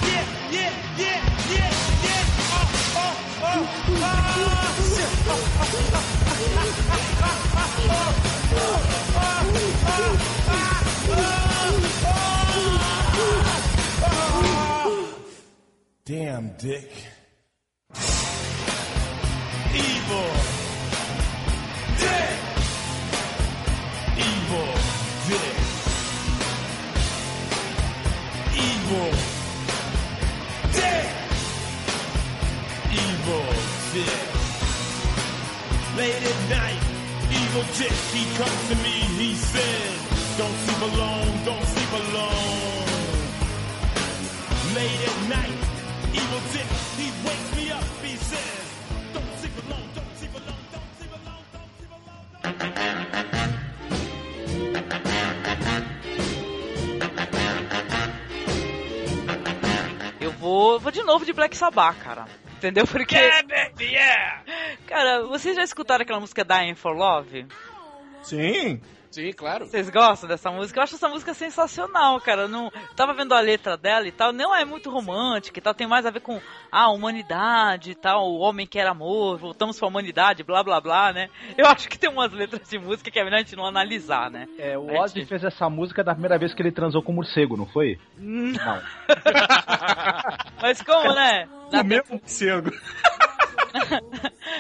Yeah, yeah, yeah, yeah, yeah. Oh, oh, oh, oh. Damn, Dick. dick, he to me, he said, don't sleep alone, don't sleep alone. Late at night, evil dick, he wakes me up, he says, vou, vou de novo de Black Sabbath, cara. Entendeu? Porque. Yeah, baby, yeah! Cara, vocês já escutaram aquela música Dying for Love? Sim. Sim, claro. Vocês gostam dessa música? Eu acho essa música sensacional, cara. Eu Não, eu tava vendo a letra dela e tal, não é muito romântica e tal, tem mais a ver com a humanidade e tal, o homem quer amor, voltamos pra humanidade, blá blá blá, né? Eu acho que tem umas letras de música que é melhor a gente não analisar, né? É, o A Ozzy gente- fez essa música da primeira vez que ele transou com um morcego, não foi? Não. [laughs] Mas como, né? O mesmo morcego. [laughs]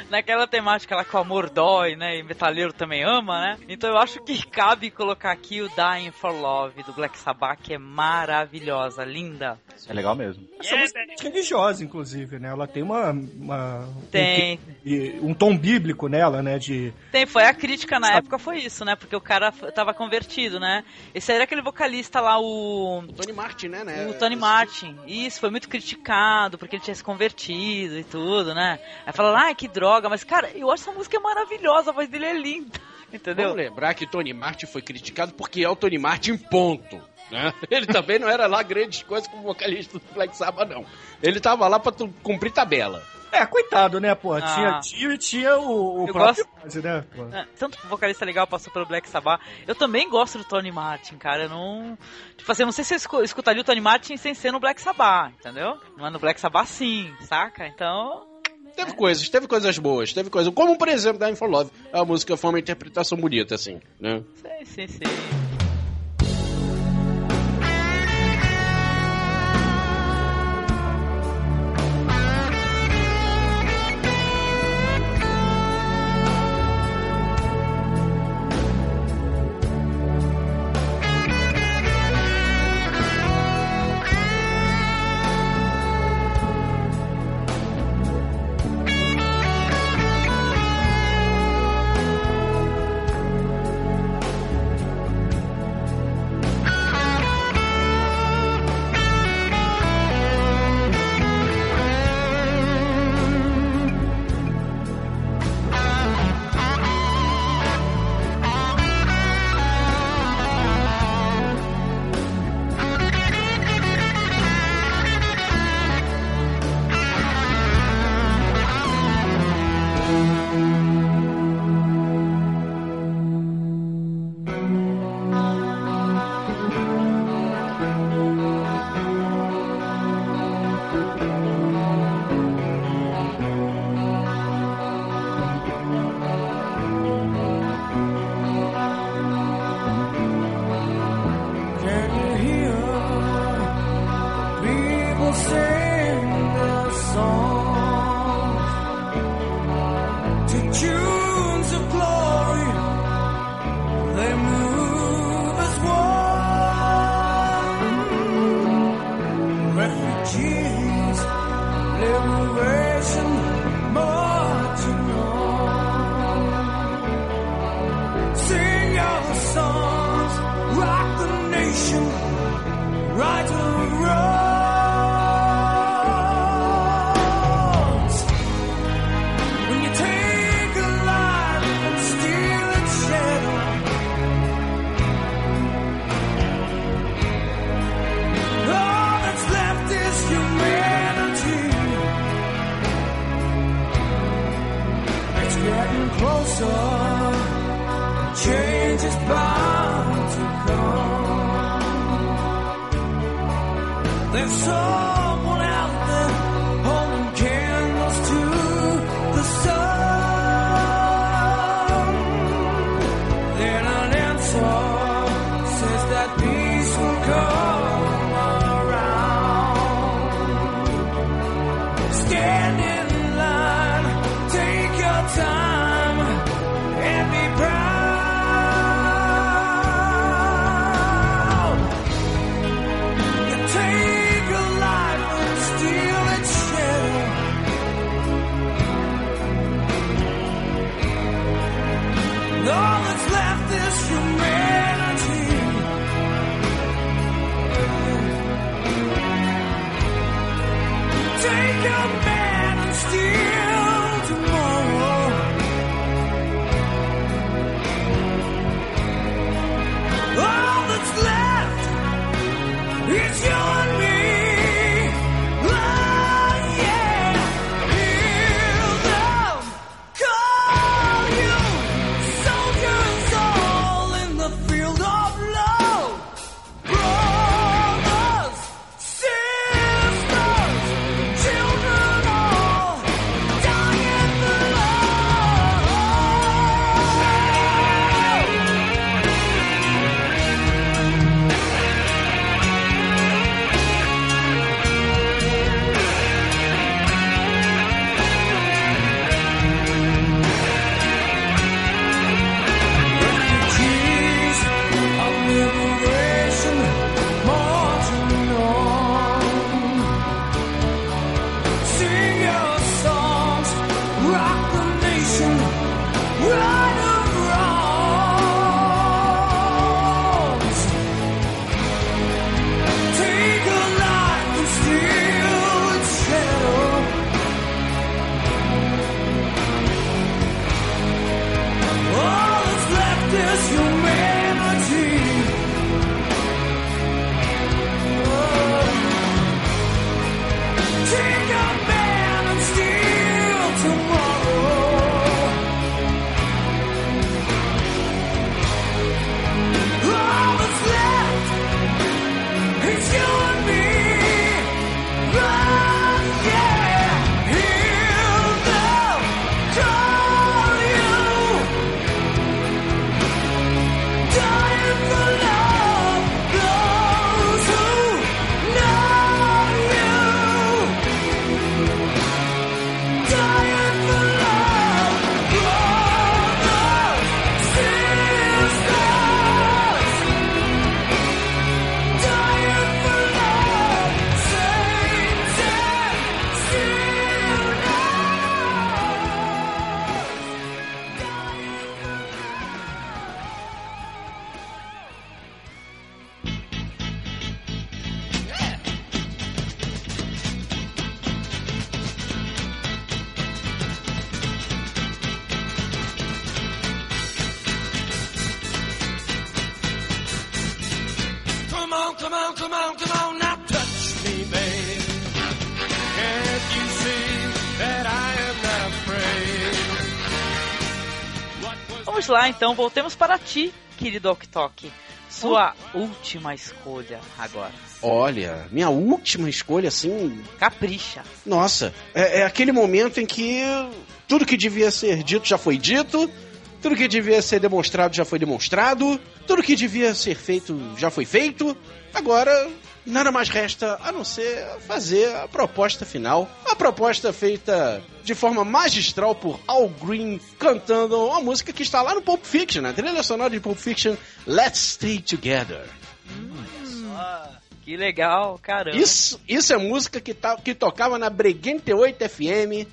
Naquela temática lá que o amor dói, né? E metaleiro também ama, né? Então eu acho que cabe colocar aqui o Dying for Love do Black Sabbath, que é maravilhosa, linda. É legal mesmo. Essa música é religiosa, inclusive, né? Ela tem uma. uma Tem. Um, um tom bíblico nela, né? De. Tem, foi a crítica na época, foi isso, né? Porque o cara tava convertido, né? Esse aí era aquele vocalista lá, o. Tony Martin, né? né? O Tony Martin. Isso, foi muito criticado porque ele tinha se convertido e tudo, né? Aí falaram, ai, que droga, mas cara, eu acho essa música maravilhosa, a voz dele é linda. [laughs] Entendeu? Vamos lembrar que Tony Martin foi criticado porque é o Tony Martin, ponto. Né? Ele também não era lá grandes coisas como vocalista do Black Sabbath, não. Ele tava lá pra tu cumprir tabela. É, coitado, né, pô? Ah. Tinha tio e tinha o, o Eu próprio gosto- Ozzy, né? Pô. É, tanto que o vocalista legal passou pelo Black Sabbath. Eu também gosto do Tony Martin, cara. Eu não. Tipo assim, eu não sei se eu escu- escutaria o Tony Martin sem ser no Black Sabbath, entendeu? Não é no Black Sabbath sim, saca? Então. Teve coisas, teve coisas boas, teve coisas. Como, por exemplo, Dying for Love. A música foi uma interpretação bonita, assim, né? Sim, sim, sim. Então, voltemos para ti, querido Ok Tok. Sua última escolha agora. Olha, minha última escolha, assim. Capricha. Nossa, é, é aquele momento em que tudo que devia ser dito já foi dito, tudo que devia ser demonstrado já foi demonstrado, tudo que devia ser feito já foi feito. Agora, nada mais resta a não ser fazer a proposta final. A proposta feita de forma magistral por Al Green, cantando uma música que está lá no Pulp Fiction, na trilha sonora de Pulp Fiction, Let's Stay Together. Que legal, caramba. Isso, isso é música que, tá, que tocava na Breguente 8 FM.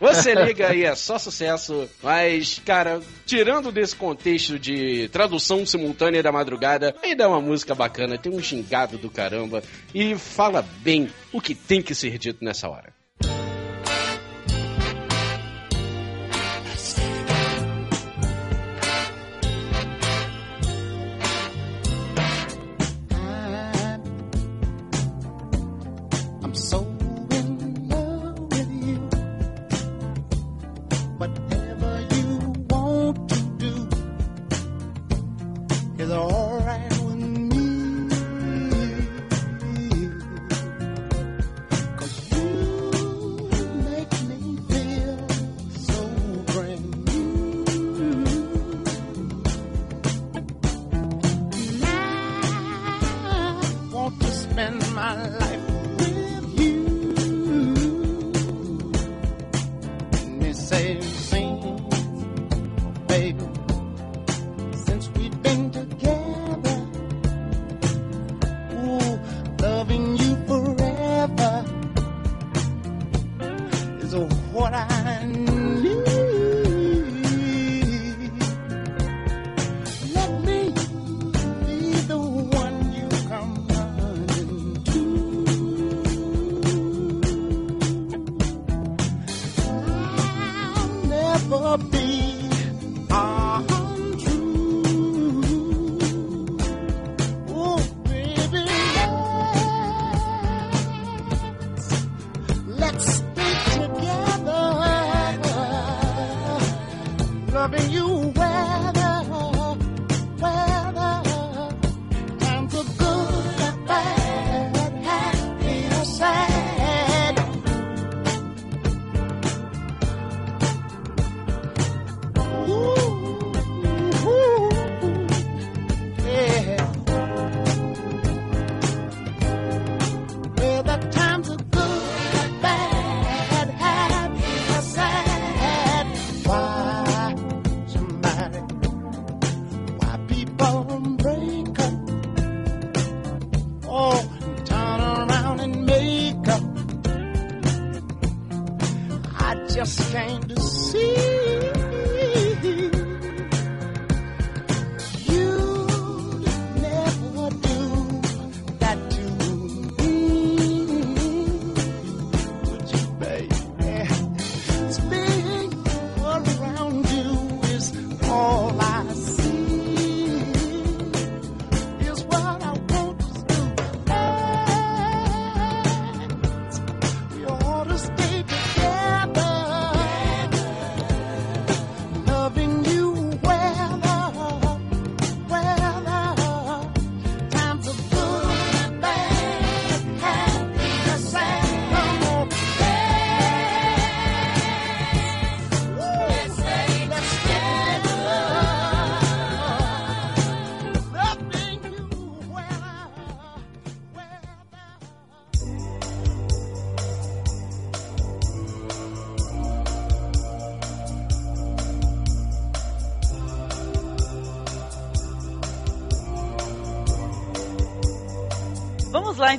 Você liga aí, é só sucesso. Mas, cara, tirando desse contexto de tradução simultânea da madrugada, ainda é uma música bacana, tem um gingado do caramba e fala bem o que tem que ser dito nessa hora. I'll never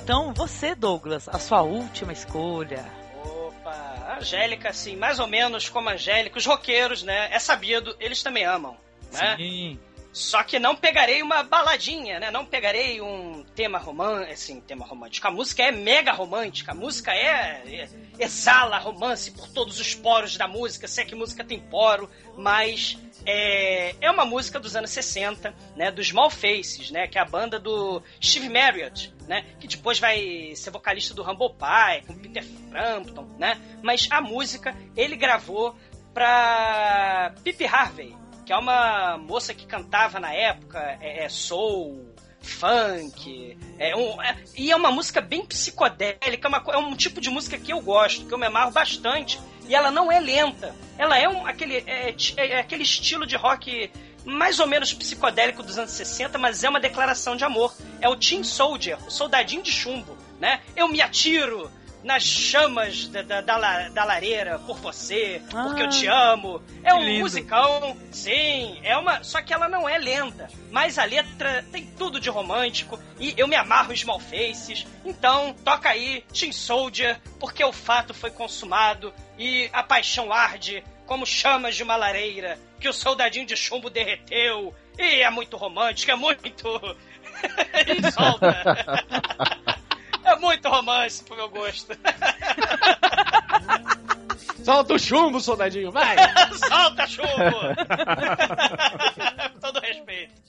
então, você, Douglas, a sua última escolha. Opa, Angélica, assim, mais ou menos como a Angélica, os roqueiros, né? É sabido, eles também amam, né? Sim. Só que não pegarei uma baladinha, né? Não pegarei um tema romântico, assim, tema romântico. A música é mega romântica, a música é, é exala romance por todos os poros da música, se é que música tem poro, mas é, é uma música dos anos 60, né, dos Small Faces, né, que é a banda do Steve Marriott, né, que depois vai ser vocalista do Humble Pie, com Peter Frampton, né, mas a música ele gravou pra Pippi Harvey, que é uma moça que cantava na época é, é soul, funk, é um, é- e é uma música bem psicodélica, é uma é um tipo de música que eu gosto, que eu me amarro bastante, e ela não é lenta, ela é um, aquele, é, ti- é aquele estilo de rock mais ou menos psicodélico dos anos 60, mas é uma declaração de amor. É o Teen Soldier, o soldadinho de chumbo, né? Eu me atiro nas chamas da, da, da da lareira por você, porque eu te amo. É um lindo. musicão, sim, é uma. Só que ela não é lenta. Mas a letra tem tudo de romântico e eu me amarro em Small Faces. Então, toca aí, Teen Soldier, porque o fato foi consumado e a paixão arde como chamas de uma lareira que o soldadinho de chumbo derreteu. E é muito romântico, é muito. e [laughs] [laughs] solta. É muito romance pro meu gosto. [laughs] Solta o chumbo, soldadinho, vai! [laughs] Solta chumbo! Com todo respeito.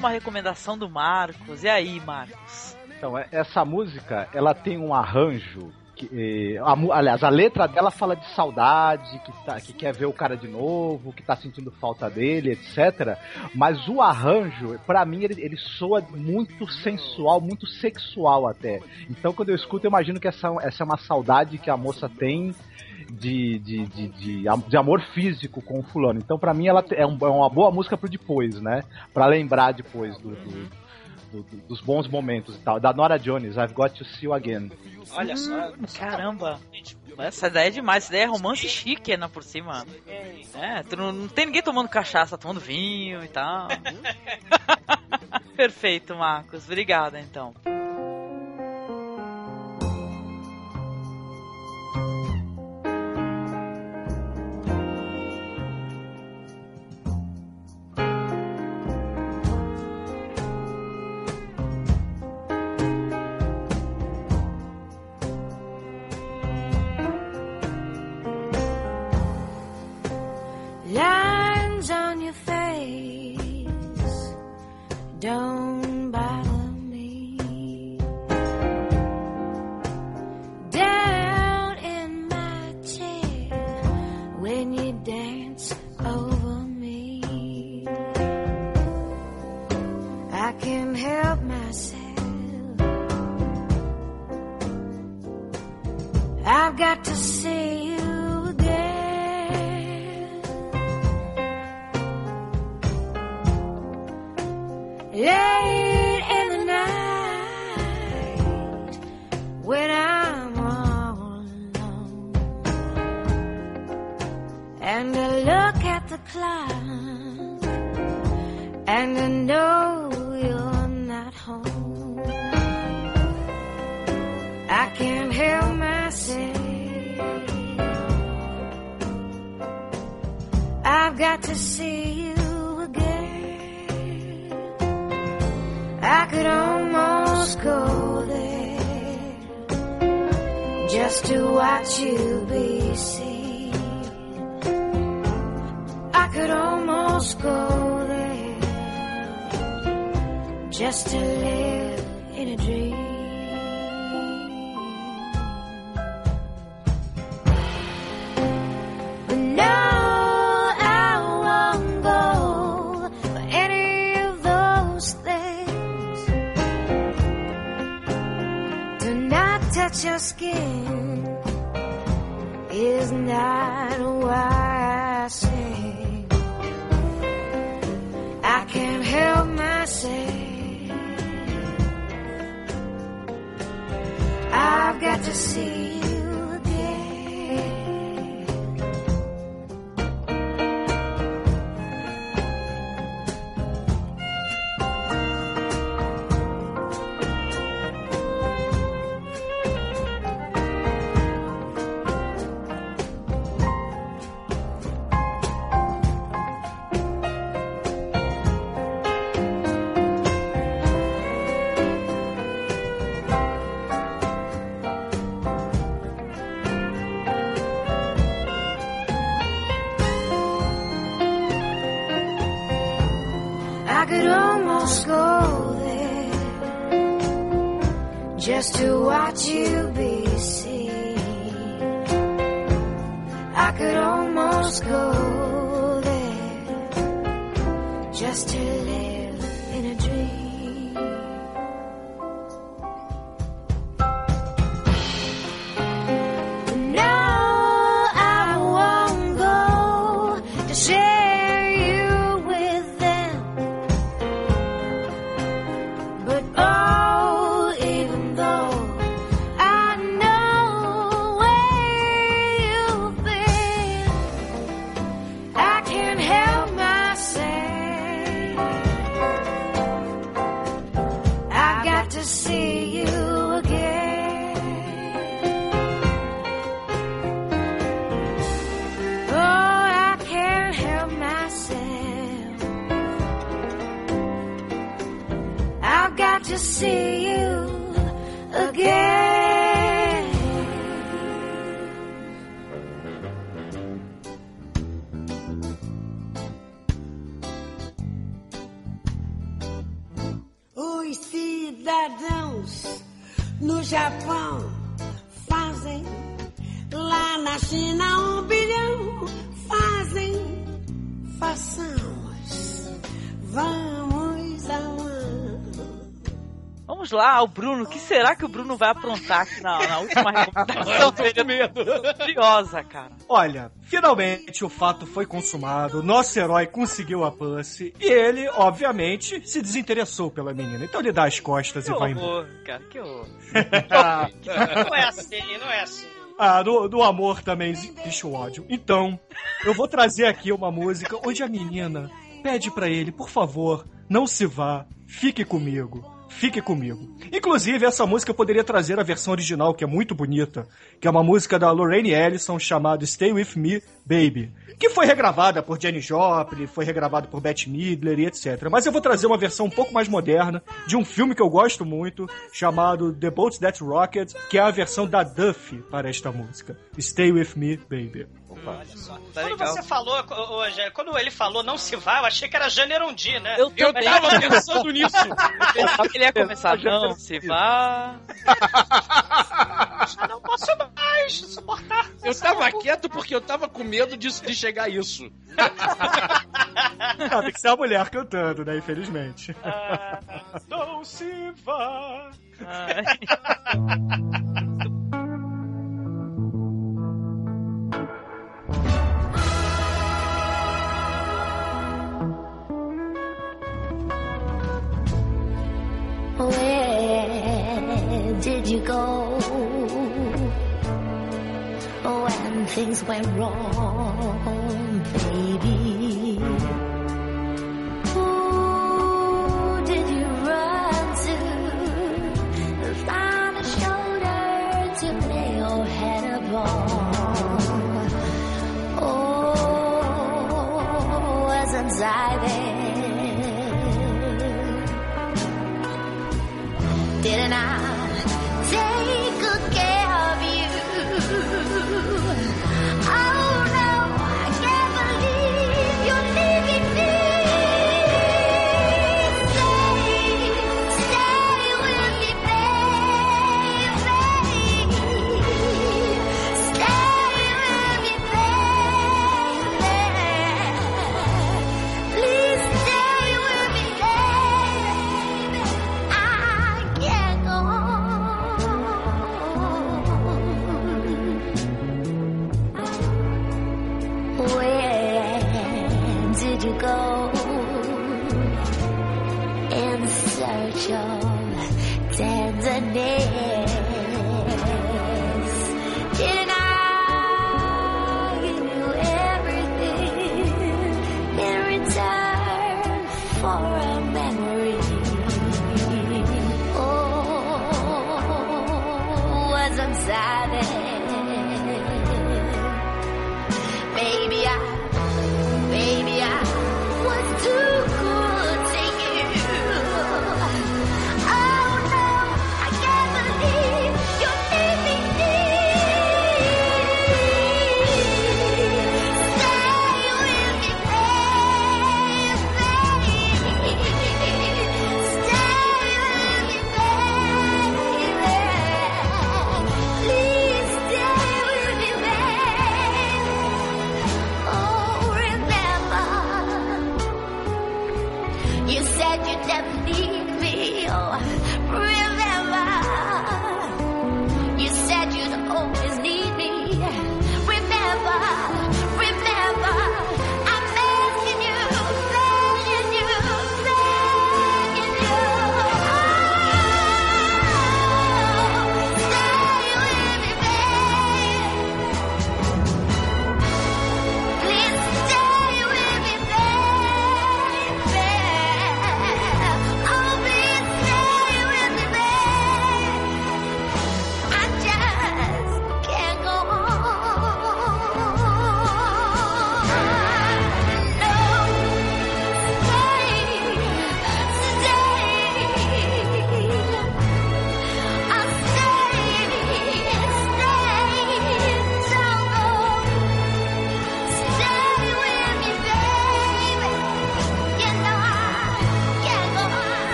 Última recomendação do Marcos. E aí, Marcos? Então, é- essa música, ela tem um arranjo. Que, eh, a aliás, a letra dela fala de saudade, que, tá- que quer ver o cara de novo, que tá sentindo falta dele, etc. Mas o arranjo, pra mim, ele, ele soa muito sensual, muito sexual até. Então, quando eu escuto, eu imagino que essa, essa é uma saudade que a moça tem de, de, de, de, de amor físico com o fulano. Então, pra mim, ela é, um- é uma boa música pro depois, né? Pra lembrar depois do- do- do- do- dos bons momentos e tal. Da Nora Jones, I've Got to See You Again. Olha só. Hum, Caramba. Essa ideia é demais, essa ideia é romance chique, né, por cima. É, tu não, não tem ninguém tomando cachaça, tomando vinho e tal. [laughs] [laughs] Perfeito, Marcos. Obrigada, então. Vamos lá, o Bruno. O que será que o Bruno vai aprontar aqui na, na última [laughs] recomendação dele? Curiosa, cara. Olha, finalmente o fato foi consumado, nosso herói conseguiu a Pussy e ele, obviamente, se desinteressou pela menina. Então ele dá as costas Que e vai embora. cara, que horror. [laughs] Não é assim, não é assim. Ah, do, do amor também existe o ódio. Então, eu vou trazer aqui uma música onde a menina pede pra ele, por favor, não se vá, fique comigo. Fique comigo. Inclusive, essa música eu poderia trazer a versão original, que é muito bonita, que é uma música da Lorraine Ellison chamada Stay With Me, Baby, que foi regravada por Jenny Joplin, foi regravada por Bette Midler e etc. Mas eu vou trazer uma versão um pouco mais moderna de um filme que eu gosto muito, chamado The Boat That Rocket, que é a versão da Duffy para esta música. Stay With Me, Baby. Olha só. quando você falou, Jé, quando ele falou não se vá, eu achei que era Jane Erondi, né? Eu também. tava pensando [laughs] nisso. Eu pensava que ele ia começar, não, se vá. Eu não posso mais suportar. Eu tava quieto porque eu tava com medo disso, de chegar a isso. [laughs] Ah, tem que ser a mulher cantando, né? Infelizmente. Não se vá. [laughs] Where did you go when things went wrong, baby? Who did you run to? Find a shoulder to lay your head upon. Oh, wasn't I there? Didn't I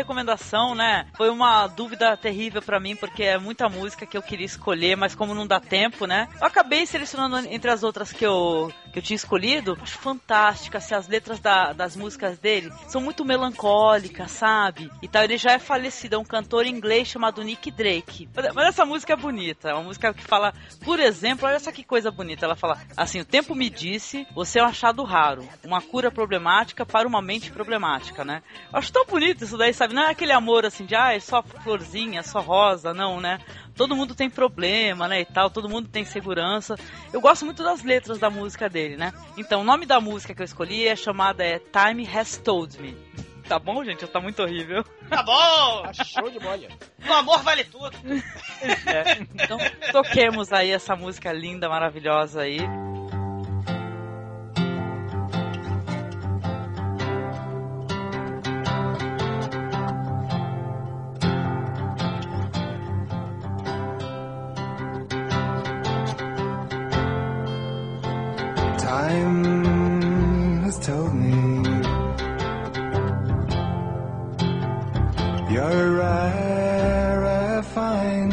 recomendação, né, foi uma dúvida terrível pra mim, porque é muita música que eu queria escolher, mas como não dá tempo, né, eu acabei selecionando entre as outras que eu, que eu tinha escolhido. Acho fantástica, assim, as letras da- das músicas dele são muito melancólicas, sabe? E tal, ele já é falecido, é um cantor inglês chamado Nick Drake. Mas essa música é bonita, é uma música que fala, por exemplo, olha só que coisa bonita, ela fala assim, o tempo me disse, você é um achado raro, uma cura problemática para uma mente problemática, né? Eu acho tão bonito isso daí, sabe? Não é aquele amor assim de, ah, é só florzinha, só rosa, não, né? Todo mundo tem problema, né, e tal, todo mundo tem segurança. Eu gosto muito das letras da música dele, né? Então, o nome da música que eu escolhi é chamada é Time Has Told Me. Tá bom, gente? Tá muito horrível. Tá bom! Show de bola. O amor vale tudo. [laughs] É. Então, toquemos aí essa música linda, maravilhosa aí. Time has told me you're a rare, rare find.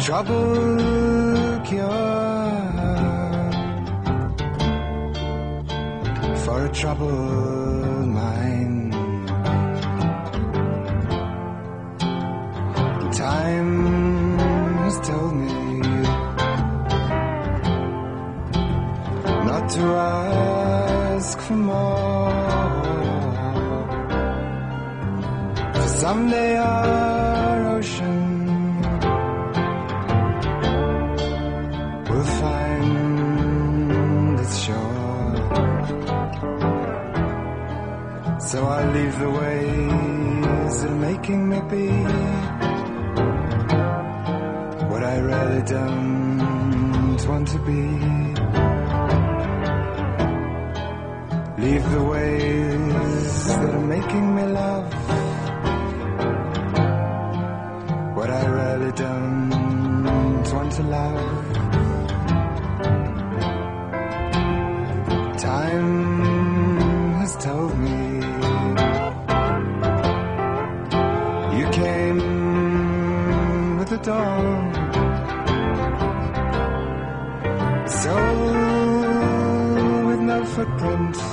Trouble cure for a troubled mind. Time has told me to ask for more. For someday our ocean will find its shore. So I leave the ways that making me be what I really don't want to be. Leave the ways that are making me love what I really don't want to love. Time has told me you came with the dawn. So with no footprint.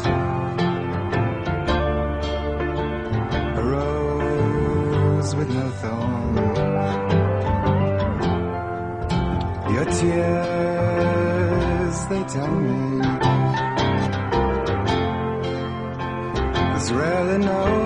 Your tears, they tell me. There's really no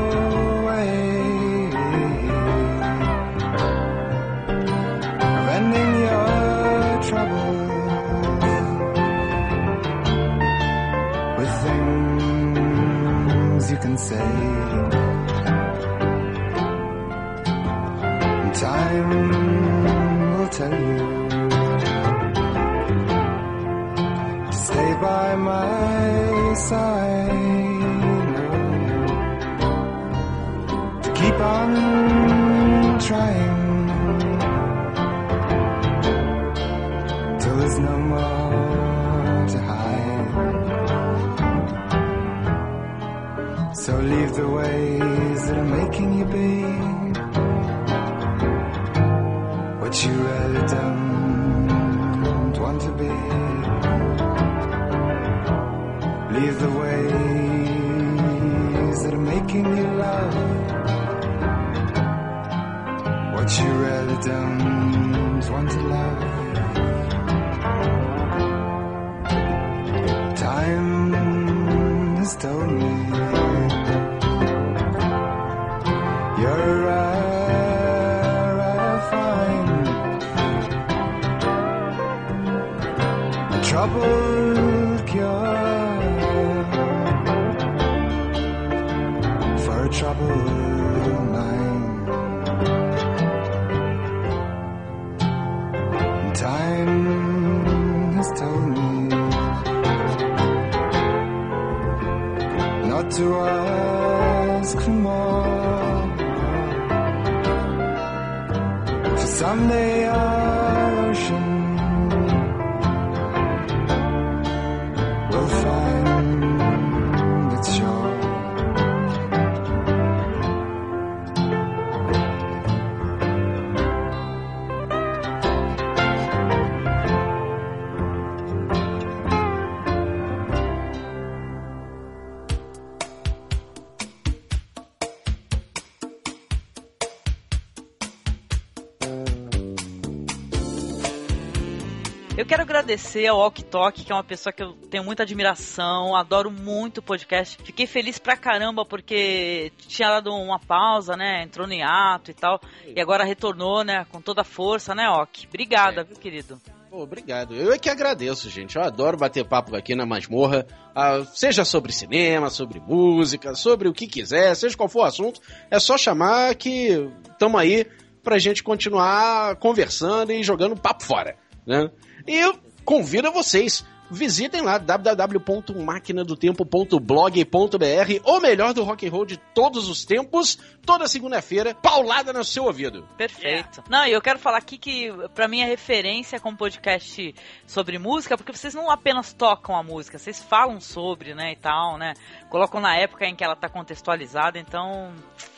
agradecer ao Ok Tok, que é uma pessoa que eu tenho muita admiração, adoro muito o podcast. Fiquei feliz pra caramba porque tinha dado uma pausa, né? Entrou no hiato e tal. E agora retornou, né? Com toda a força, né, Ok? Obrigada, viu, querido? Pô, obrigado. Eu é que agradeço, gente. Eu adoro bater papo aqui na masmorra, ah, seja sobre cinema, sobre música, sobre o que quiser, seja qual for o assunto, é só chamar que estamos aí pra gente continuar conversando e jogando papo fora, né? E eu convido vocês, visitem lá www.maquinadotempo.blog.br, o melhor do rock and roll de todos os tempos, toda segunda-feira, paulada no seu ouvido. Perfeito. Não, e eu quero falar aqui que pra mim é referência com podcast sobre música, porque vocês não apenas tocam a música, vocês falam sobre, né, e tal, né? Colocam na época em que ela tá contextualizada, então.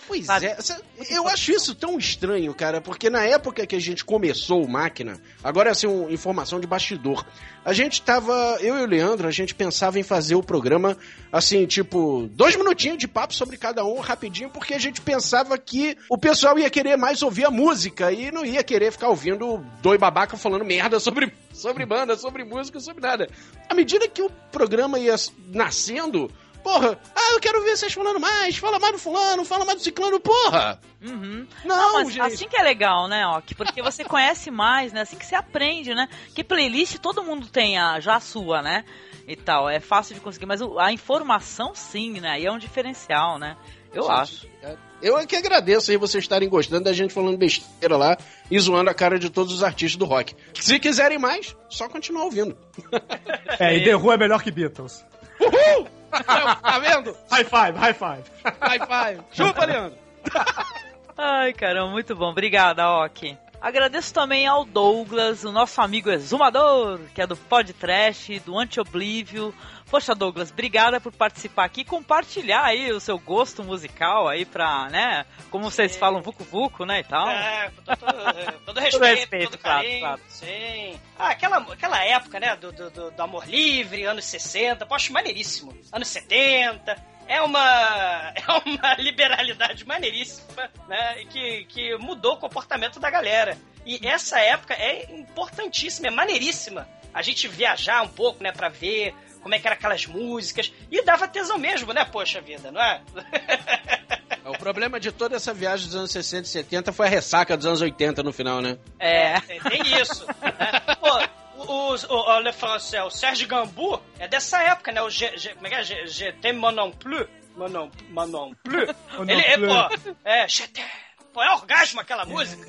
Pois sabe? é, eu acho isso tão estranho, cara, porque na época que a gente começou o Máquina, agora assim, um, informação de bastidor, a gente tava, eu e o Leandro, a gente pensava em fazer o programa, assim, tipo, dois minutinhos de papo sobre cada um, rapidinho, porque a gente pensava que o pessoal ia querer mais ouvir a música e não ia querer ficar ouvindo dois babaca falando merda sobre, sobre banda, sobre música, sobre nada. À medida que o programa ia nascendo, porra, ah, eu quero ver vocês falando mais, fala mais do fulano, fala mais do ciclano, porra! Uhum. Não, mas gente. assim que é legal, né, Ok? Porque você [laughs] conhece mais, né? Assim que você aprende, né? Que playlist todo mundo tem a, já a sua, né? E tal. É fácil de conseguir, mas a informação sim, né? E é um diferencial, né? Eu Gente, acho. Eu é que agradeço aí vocês estarem gostando da gente falando besteira lá e zoando a cara de todos os artistas do rock. Se quiserem mais, só continuar ouvindo. É, e The Who é melhor que Beatles. Uhul! Tá vendo? High five, high five. High five. Chupa, Leandro. [laughs] Ai, caramba, muito bom. Obrigada, Ok. Agradeço também ao Douglas, o nosso amigo exumador, que é do Pod Trash, do Anti-Oblivio. Poxa, Douglas, obrigada por participar aqui e compartilhar aí o seu gosto musical aí pra, né? Como vocês falam, Vucu Vucu, né, e tal. É, com todo, todo [laughs] Todo respeito, respeito, todo claro, carinho, claro. sim. Ah, aquela, aquela época, né, do, do, do- amor livre, anos 60, pô, acho maneiríssimo. Anos 70, é uma, [laughs] é uma liberalidade maneiríssima, né, que, que mudou o comportamento da galera. E essa época é importantíssima, é maneiríssima. A gente viajar um pouco, né, pra ver como é que eram aquelas músicas, e dava tesão mesmo, né, poxa vida, não é? [laughs] O problema de toda essa viagem dos anos 60 e 70 foi a ressaca dos anos 80 no final, né? É. Tem, tem isso. né? Pô, o, o, o, Le Français, o Sérgio Gambu é dessa época, né? O G, G, como é que é? G, Je t'aime mon non plus. Mon non, mon non plus. Mon Ele non é, pô, é. Pô, é orgasmo aquela música.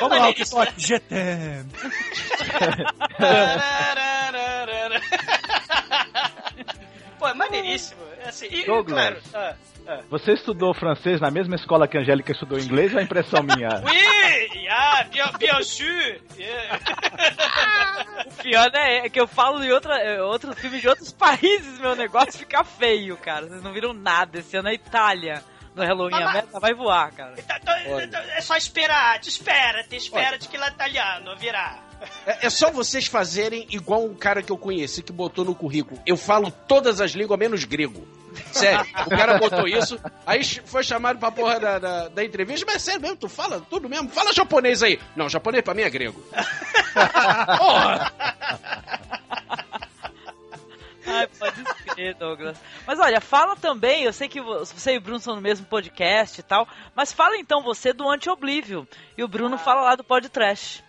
Vamos lá, que toque. Pô, é maneiríssimo. É assim, e, Douglas. claro. ah, ah. Você estudou francês na mesma escola que a Angélica estudou inglês ou é impressão minha? [laughs] Oui, ah, bien, bien sûr. Yeah. O pior né, é que eu falo em outra, é, outros filmes de outros países, meu negócio fica feio, cara. Vocês não viram nada. Esse ano é Itália. No Halloween a meta vai voar, cara. É só esperar, te espera, te espera de que é italiano virar. É, é só vocês fazerem igual um cara que eu conheci que botou no currículo. Eu falo todas as línguas menos grego. Sério, o cara botou isso, aí foi chamado pra porra da, da, da entrevista, mas sério mesmo, tu fala tudo mesmo? Fala japonês aí. Não, japonês pra mim é grego. [laughs] porra! Ai, pode ser, Douglas. Mas olha, fala também, eu sei que vo- você e o Bruno são no mesmo podcast e tal, mas fala então você do Anti-Oblívio. E o Bruno fala lá do Pod Trash.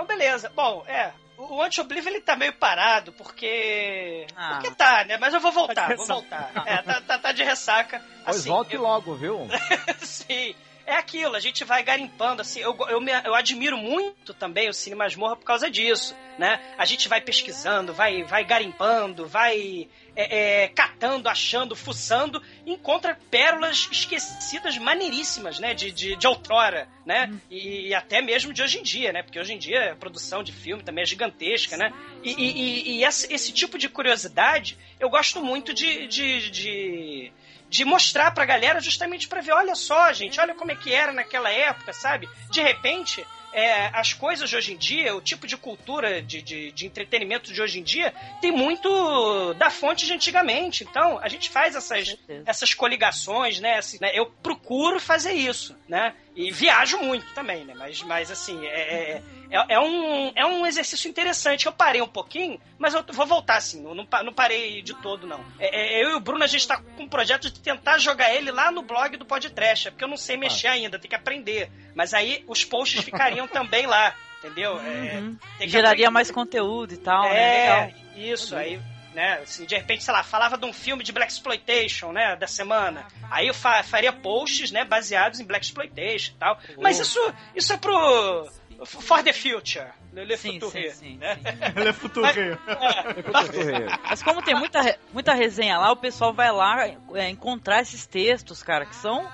Então, beleza. Bom, é. O Anti-Oblivion ele tá meio parado, porque. Ah. Porque tá, né? Mas eu vou Tá voltar, de vou voltar. É, tá, tá, tá de ressaca. Pois Assim, volte eu- logo, viu? [laughs] Sim. É aquilo, a gente vai garimpando, assim, eu, eu, me- eu admiro muito também o Cine Masmorra por causa disso, né? A gente vai pesquisando, vai, vai garimpando, vai é, é, catando, achando, fuçando, encontra pérolas esquecidas maneiríssimas, né? De, de, de outrora, né? E, e até mesmo de hoje em dia, né? Porque hoje em dia a produção de filme também é gigantesca, né? E, e- e- e esse, esse tipo de curiosidade eu gosto muito de- de- de de mostrar pra galera justamente pra ver, olha só, gente, olha como é que era naquela época, sabe? De repente, é, as coisas de hoje em dia, o tipo de cultura de, de, de entretenimento de hoje em dia, tem muito da fonte de antigamente. Então, a gente faz essas, essas coligações, né? Assim, né? Eu procuro fazer isso, né? E viajo muito também, né? Mas, mas assim, é, é, é, é um, é um exercício interessante. Eu parei um pouquinho, mas eu vou voltar, assim. Não, não não parei de todo, não. É, é, eu e o Bruno, a gente tá com um projeto de tentar jogar ele lá no blog do Podcast, porque eu não sei mexer ainda, tem que aprender. Mas aí os posts ficariam [laughs] também lá, entendeu? É, Uhum. Geraria aprender. mais conteúdo e tal, né? É, Legal. isso, aí, né, assim, de repente, sei lá, falava de um filme de Black Exploitation, né, da semana. Aí eu fa- faria posts, né, baseados em Black Exploitation e tal. Mas isso, isso é pro... For the future. Le, le future, né? Le future. [laughs] Mas como tem muita, muita resenha lá, o pessoal vai lá é, encontrar esses textos, cara, que são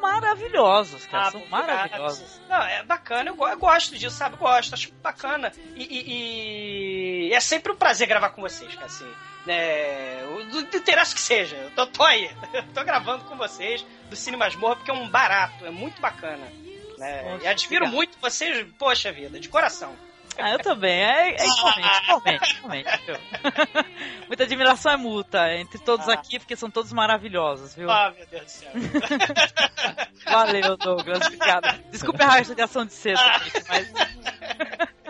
maravilhosos, cara. Ah, são maravilhosos. Não, é bacana, eu, eu gosto disso, sabe? Gosto, acho bacana. E, e- e é sempre um prazer gravar com vocês, cara, assim. Né, o- do, do interesse que seja. Eu tô, tô aí, eu [laughs] tô gravando com vocês do Cine Masmorra porque é um barato, é muito bacana. Né? Poxa, e admiro muito vocês, poxa vida, de coração. Ah, eu também. É, é igualmente, igualmente, igualmente? [laughs] Muita admiração é multa entre todos aqui, porque são todos maravilhosos, viu? Ah, meu Deus do céu. [laughs] Valeu, Douglas. Obrigado. Desculpe a rasgação de cedo, gente, mas. [laughs]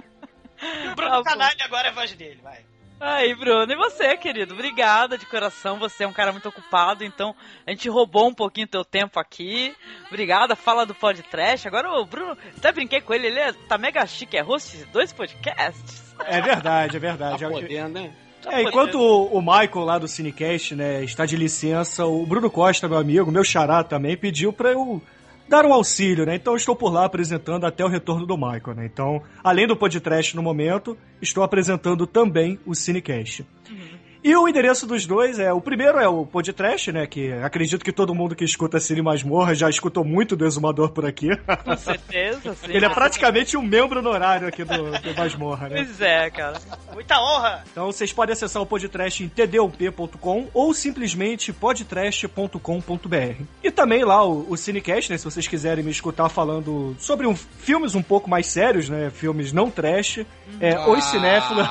O Bruno Tá bom. Canalha agora é a voz dele, vai. Aí, Bruno, e você, querido? Obrigada de coração. Você é um cara muito ocupado, então a gente roubou um pouquinho teu tempo aqui. Obrigada, fala do podcast. Agora o Bruno, até brinquei com ele, ele é- tá mega chique, é host de dois podcasts. É verdade, é verdade. Tá podendo, né? É, enquanto o, o Michael lá do Cinecast, né, está de licença, o Bruno Costa, meu amigo, meu xará também, pediu pra eu dar um auxílio, né? Então estou por lá apresentando até o retorno do Michael, né? Então, além do podcast no momento, estou apresentando também o Cinecast. E o endereço dos dois é, o primeiro é o podcast, né, que acredito que todo mundo que escuta Cine Masmorra já escutou muito do Exumador por aqui. Com certeza, sim. Ele é praticamente um membro honorário aqui do, do Masmorra, né? Pois é, cara. Muita honra. Então vocês podem acessar o podcast em tdup.com ou simplesmente podcast.com.br. E também lá o, o Cinecast, né? Se vocês quiserem me escutar falando sobre um- filmes um pouco mais sérios, né? Filmes não trash. É, Ah. Os Cinéfilos.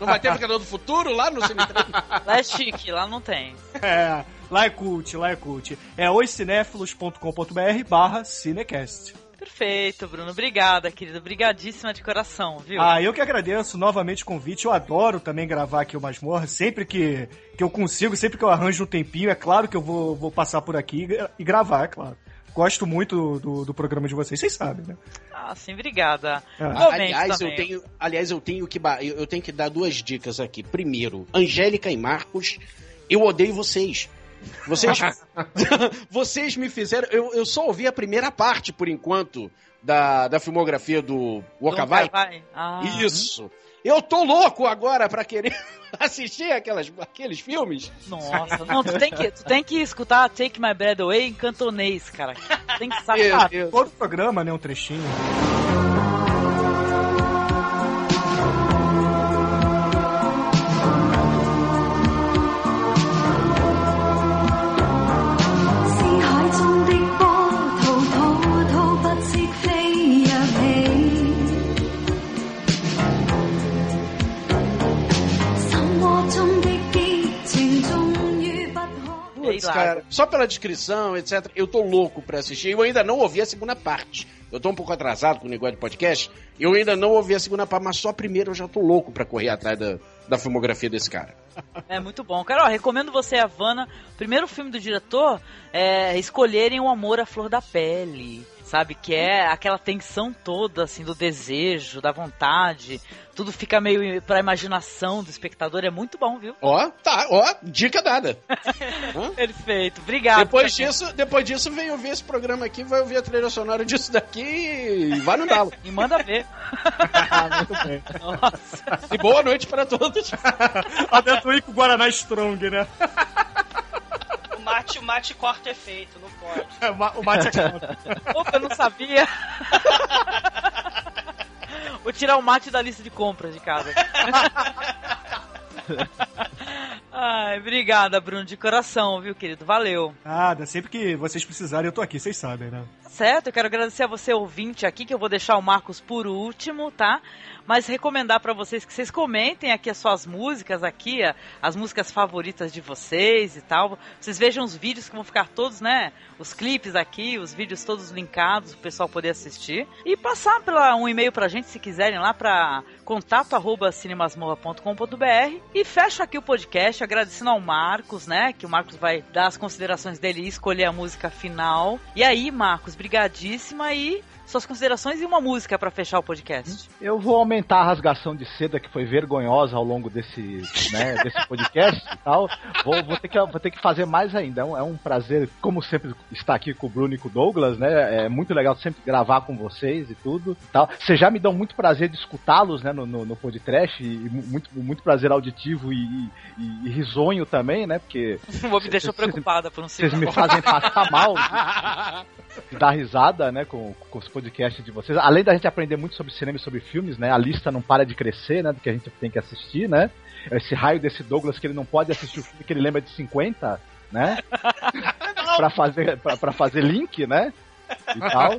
Não vai ter Vingador do Futuro lá no cemitério? [laughs] Lá é chique, lá não tem. é, lá é cult, lá é cult. É oscinéfilos.com.br barra Cinecast. Perfeito, Bruno. Obrigada, querido. Obrigadíssima de coração, viu? Ah, eu que agradeço novamente o convite. Eu adoro também gravar aqui o Masmorra. Sempre que, que eu consigo, sempre que eu arranjo um tempinho, é claro que eu vou, vou passar por aqui e e gravar, é claro. Gosto muito do, do programa de vocês, vocês sabem, né? Ah, sim, obrigada. Ah. Igualmente aliás, também. eu tenho, aliás, eu tenho que eu tenho que dar duas dicas aqui. Primeiro, Angélica e Marcos, eu odeio vocês. Vocês, [laughs] [laughs] vocês me fizeram. Eu, eu só ouvi a primeira parte, por enquanto, da, da filmografia do Waka Não Vai. vai. Ah. Isso. Eu tô louco agora pra querer [laughs] assistir aquelas, aqueles filmes. Nossa, não, tu tem, que, tu tem que escutar Take My Breath Away em cantonês, cara. Tem que saber. Ah, todo programa, né? Um trechinho. Putz, cara, só pela descrição, etc., eu tô louco pra assistir. Eu ainda não ouvi a segunda parte. Eu tô um pouco atrasado com o negócio de podcast. Eu ainda não ouvi a segunda parte, mas só a primeira eu já tô louco pra correr atrás da, da filmografia desse cara. É muito bom. Cara, ó, recomendo você, Havana, primeiro filme do diretor, é escolherem o amor à flor da pele. Sabe? Que é aquela tensão toda, assim, do desejo, da vontade. Tudo fica meio pra imaginação do espectador. É muito bom, viu? Ó, tá, ó, dica dada. [laughs] Perfeito. Obrigado. Depois disso, depois disso, vem ouvir esse programa aqui, vai ouvir a trilha sonora disso daqui e vai no dalo. [laughs] E manda ver. Muito [laughs] bem. Nossa. E boa noite para todos. Adentuí com o Guaraná Strong, né? O mate, o mate corta efeito, não pode. O mate é Opa, eu não sabia. Vou tirar o mate da lista de compras de casa. [laughs] Ai, obrigada, Bruno, de coração, viu, querido? Valeu. Nada, sempre que vocês precisarem, eu tô aqui, vocês sabem, né? Certo, eu quero agradecer a você, ouvinte, aqui, que eu vou deixar o Marcos por último, tá? Mas recomendar pra vocês que vocês comentem aqui as suas músicas aqui, as músicas favoritas de vocês e tal. Vocês vejam os vídeos que vão ficar todos, né? Os clipes aqui, os vídeos todos linkados, o pessoal poder assistir. E passar pela, um e-mail pra gente, se quiserem, lá pra contato arroba cinemasmorra.com.br e fecho aqui o podcast agradecendo ao Marcos, né? Que o Marcos vai dar as considerações dele e escolher a música final. E aí, Marcos, brigadíssima e suas considerações e uma música pra fechar o podcast. Eu vou aumentar a rasgação de seda que foi vergonhosa ao longo desse, né, [laughs] desse podcast e tal. Vou, vou, ter que, vou ter que fazer mais ainda. É um, é um prazer, como sempre, estar aqui com o Bruno e com o Douglas, né? É muito legal sempre gravar com vocês e tudo e tal. Vocês já me dão muito prazer de escutá-los, né, no, no, no podcast e mu- muito, muito prazer auditivo e, e- e risonho também, né? Porque [laughs] Vou me deixar preocupada por um vocês segundo. me fazem passar mal [laughs] de dar risada, né, com, com os podcasts de vocês. Além da gente aprender muito sobre cinema e sobre filmes, né, a lista não para de crescer, né, do que a gente tem que assistir, né. Esse raio desse Douglas que ele não pode assistir o filme que ele lembra de 50, né, [laughs] pra fazer, pra, pra fazer link, né, e tal.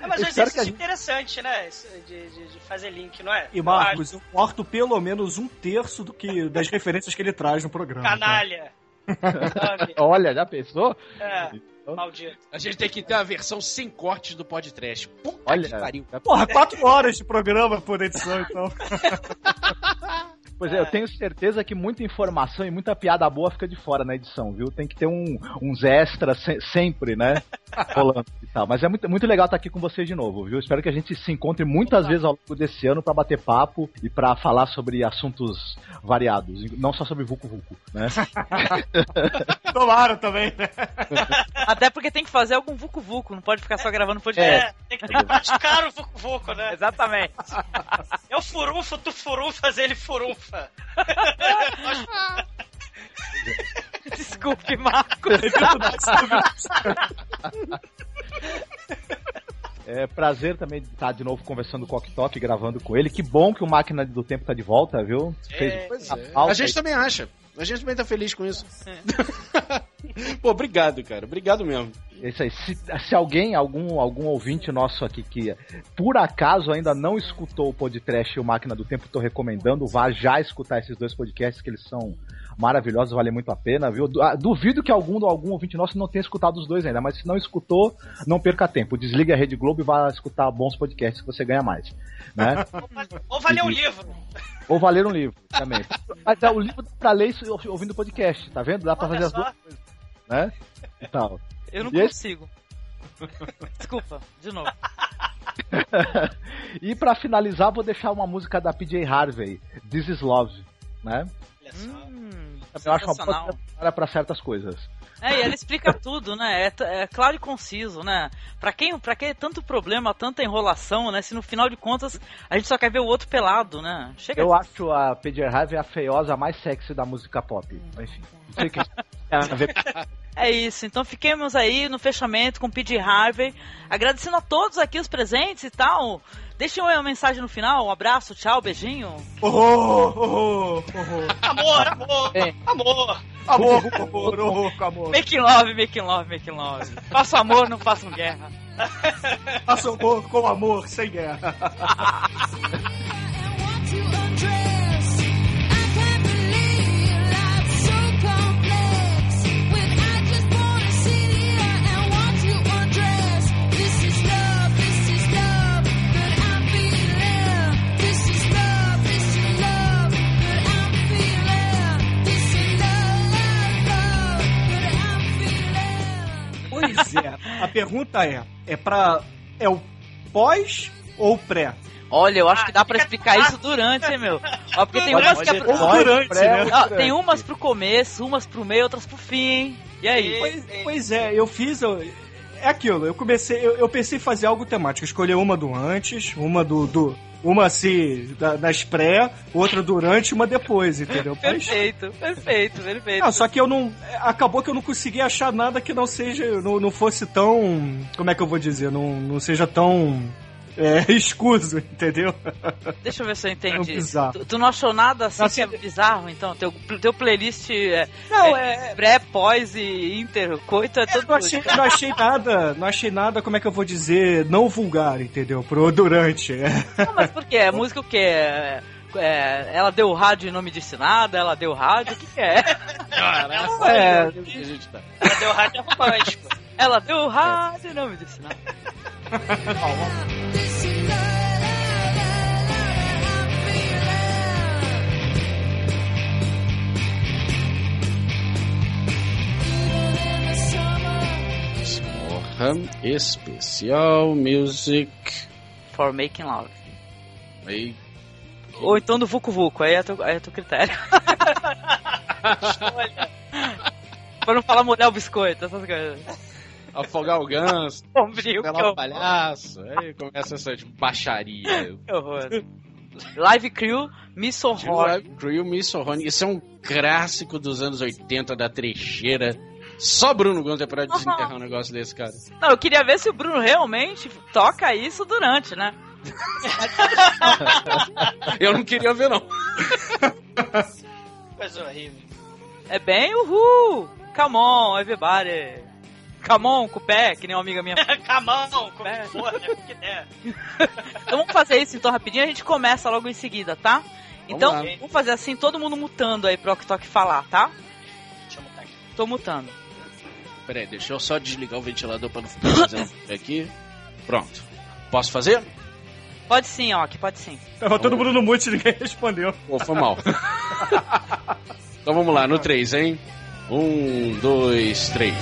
É, mas é um exercício gente- interessante, né? De, de, de fazer link, não é? E Marcos, eu corto pelo menos um terço do que das referências que ele traz no programa. tá? Canalha. [laughs] Olha, já pensou? É, maldito. A gente tem que ter a versão sem cortes do podcast. Puta Olha, que pariu. Porra, quatro horas de programa por edição, então. [laughs] Pois é, eu tenho certeza que muita informação e muita piada boa fica de fora na edição, viu? Tem que ter um- uns extras se- sempre, né? [laughs] Rolando e tal. Mas é muito, muito legal estar aqui com vocês de novo, viu? Espero que a gente se encontre muitas vezes ao longo desse ano pra bater papo e pra falar sobre assuntos variados, não só sobre Vucu Vucu, né? [laughs] Tomara também, né? [laughs] Até porque tem que fazer algum vucu vucu, não pode ficar só gravando É, podcast. tem que tem que praticar o Vucu Vucu, né? Exatamente. É o furunfa, tu fazer ele furunfa. [laughs] Desculpe, Marcos. É prazer também estar de novo conversando com o Ok Tok, gravando com ele. Que bom que o Máquina do Tempo tá de volta, viu? Pois a é. A gente também acha. A gente também tá feliz com isso. [laughs] Pô, obrigado, cara. Obrigado mesmo. É Isso aí. Se, se alguém, algum, algum ouvinte nosso aqui que por acaso ainda não escutou o podcast e o Máquina do Tempo, tô recomendando, vá já escutar esses dois podcasts que eles são maravilhosos, vale muito a pena, viu? Ah, Duvido que algum, algum ouvinte nosso não tenha escutado os dois ainda, mas se não escutou, não perca tempo. Desliga a Rede Globo e vá escutar bons podcasts que você ganha mais, né? [laughs] Ou valer um livro. Ou valer um livro também. Mas é, o livro dá pra ler isso ouvindo podcast, tá vendo? Dá pra Olha fazer as só. duas coisas, né? E tal. Eu não E esse- consigo. [laughs] Desculpa, de novo. [laughs] e pra finalizar, vou deixar uma música da PJ Harvey, This Is Love, né? Hum, Eu acho uma sensacional. boa para certas coisas. É, e ela explica [laughs] tudo, né? É, é claro e conciso, né? Pra quem, pra que tanto problema, tanta enrolação, né? Se no final de contas a gente só quer ver o outro pelado, né? Chega Eu de- acho a PJ Harvey a feiosa mais sexy da música pop. Enfim, não sei o que tem a ver [laughs] É isso, então fiquemos aí no fechamento com o P.J. Harvey, agradecendo a todos aqui os presentes e tal. Deixem uma mensagem no final, um abraço, tchau, beijinho. Oh, oh, oh, oh. Amor, amor, É. amor. Amor, amor, oh, amor. Making love, making love, making love. Faça amor, não façam guerra. Faça amor com amor, sem guerra. [laughs] Pois é, a pergunta é, é pra... é o pós ou o pré? Olha, eu acho que dá pra explicar isso durante, hein, meu? Ó, porque tem umas que é pro... Durante, né? Ó, tem umas pro começo, umas pro meio, outras pro fim, hein? E aí? Pois, pois é, eu fiz. eu- É aquilo, eu comecei. Eu, eu pensei em fazer algo temático. Escolher uma do antes, uma do. do uma assim, da- das pré, outra durante e uma depois, entendeu? Perfeito, perfeito, perfeito. Não, só que eu não. Acabou que eu não consegui achar nada que não seja. Não, não fosse tão. Como é que eu vou dizer? Não, não seja tão. É, [laughs] escuso, entendeu? Deixa eu ver se eu É um entendi. bizarro. tu, tu não achou nada assim Assim, que é bizarro, então? Teu, teu playlist é, Não, é pré, pós e inter, coito é Eu tudo. não achei, não achei nada, não achei nada, como é que eu vou dizer, não vulgar, entendeu? Pro durante. É. Não, mas por quê? É música o quê? É, é, ela deu rádio e não me disse nada, ela deu rádio, o que, que é? É, Ela deu rádio romântico. Ela deu rádio e não me disse nada. Porra, especial music. For Making Love. Aí, Ou então do Vucu Vucu, aí é teu, aí é teu critério. [laughs] pra não falar molhar o biscoito, essas coisas. afogar o ganso, [laughs] Bombril, pelar o palhaço. Aí começa essa tipo, baixaria. Que horror. Live Crew, Miss Horror. Crew Miss Horror. Isso é um clássico dos anos 80 da trecheira. Só Bruno Gonzo é pra [laughs] desenterrar um negócio desse, cara. Não, eu queria ver se o Bruno realmente toca isso durante, né? [laughs] Eu não queria ver, não. Coisa horrível. É bem uhul! Come on, everybody! Come on, com o pé, que nem uma amiga minha. Camão, como for, né? O que der. Então vamos fazer isso então rapidinho, a gente começa logo em seguida, tá? Então, lá. vamos fazer assim, todo mundo mutando aí pro Oktok falar, tá? Deixa eu botar aqui. Tô mutando. Peraí, deixa eu só desligar o ventilador pra não ficar fazendo aqui. Pronto. Posso fazer? Pode sim, ó, que pode sim. Tava todo mundo no mute e ninguém respondeu. Pô, foi mal. [laughs] então vamos lá, no 3, hein? Um, dois, três.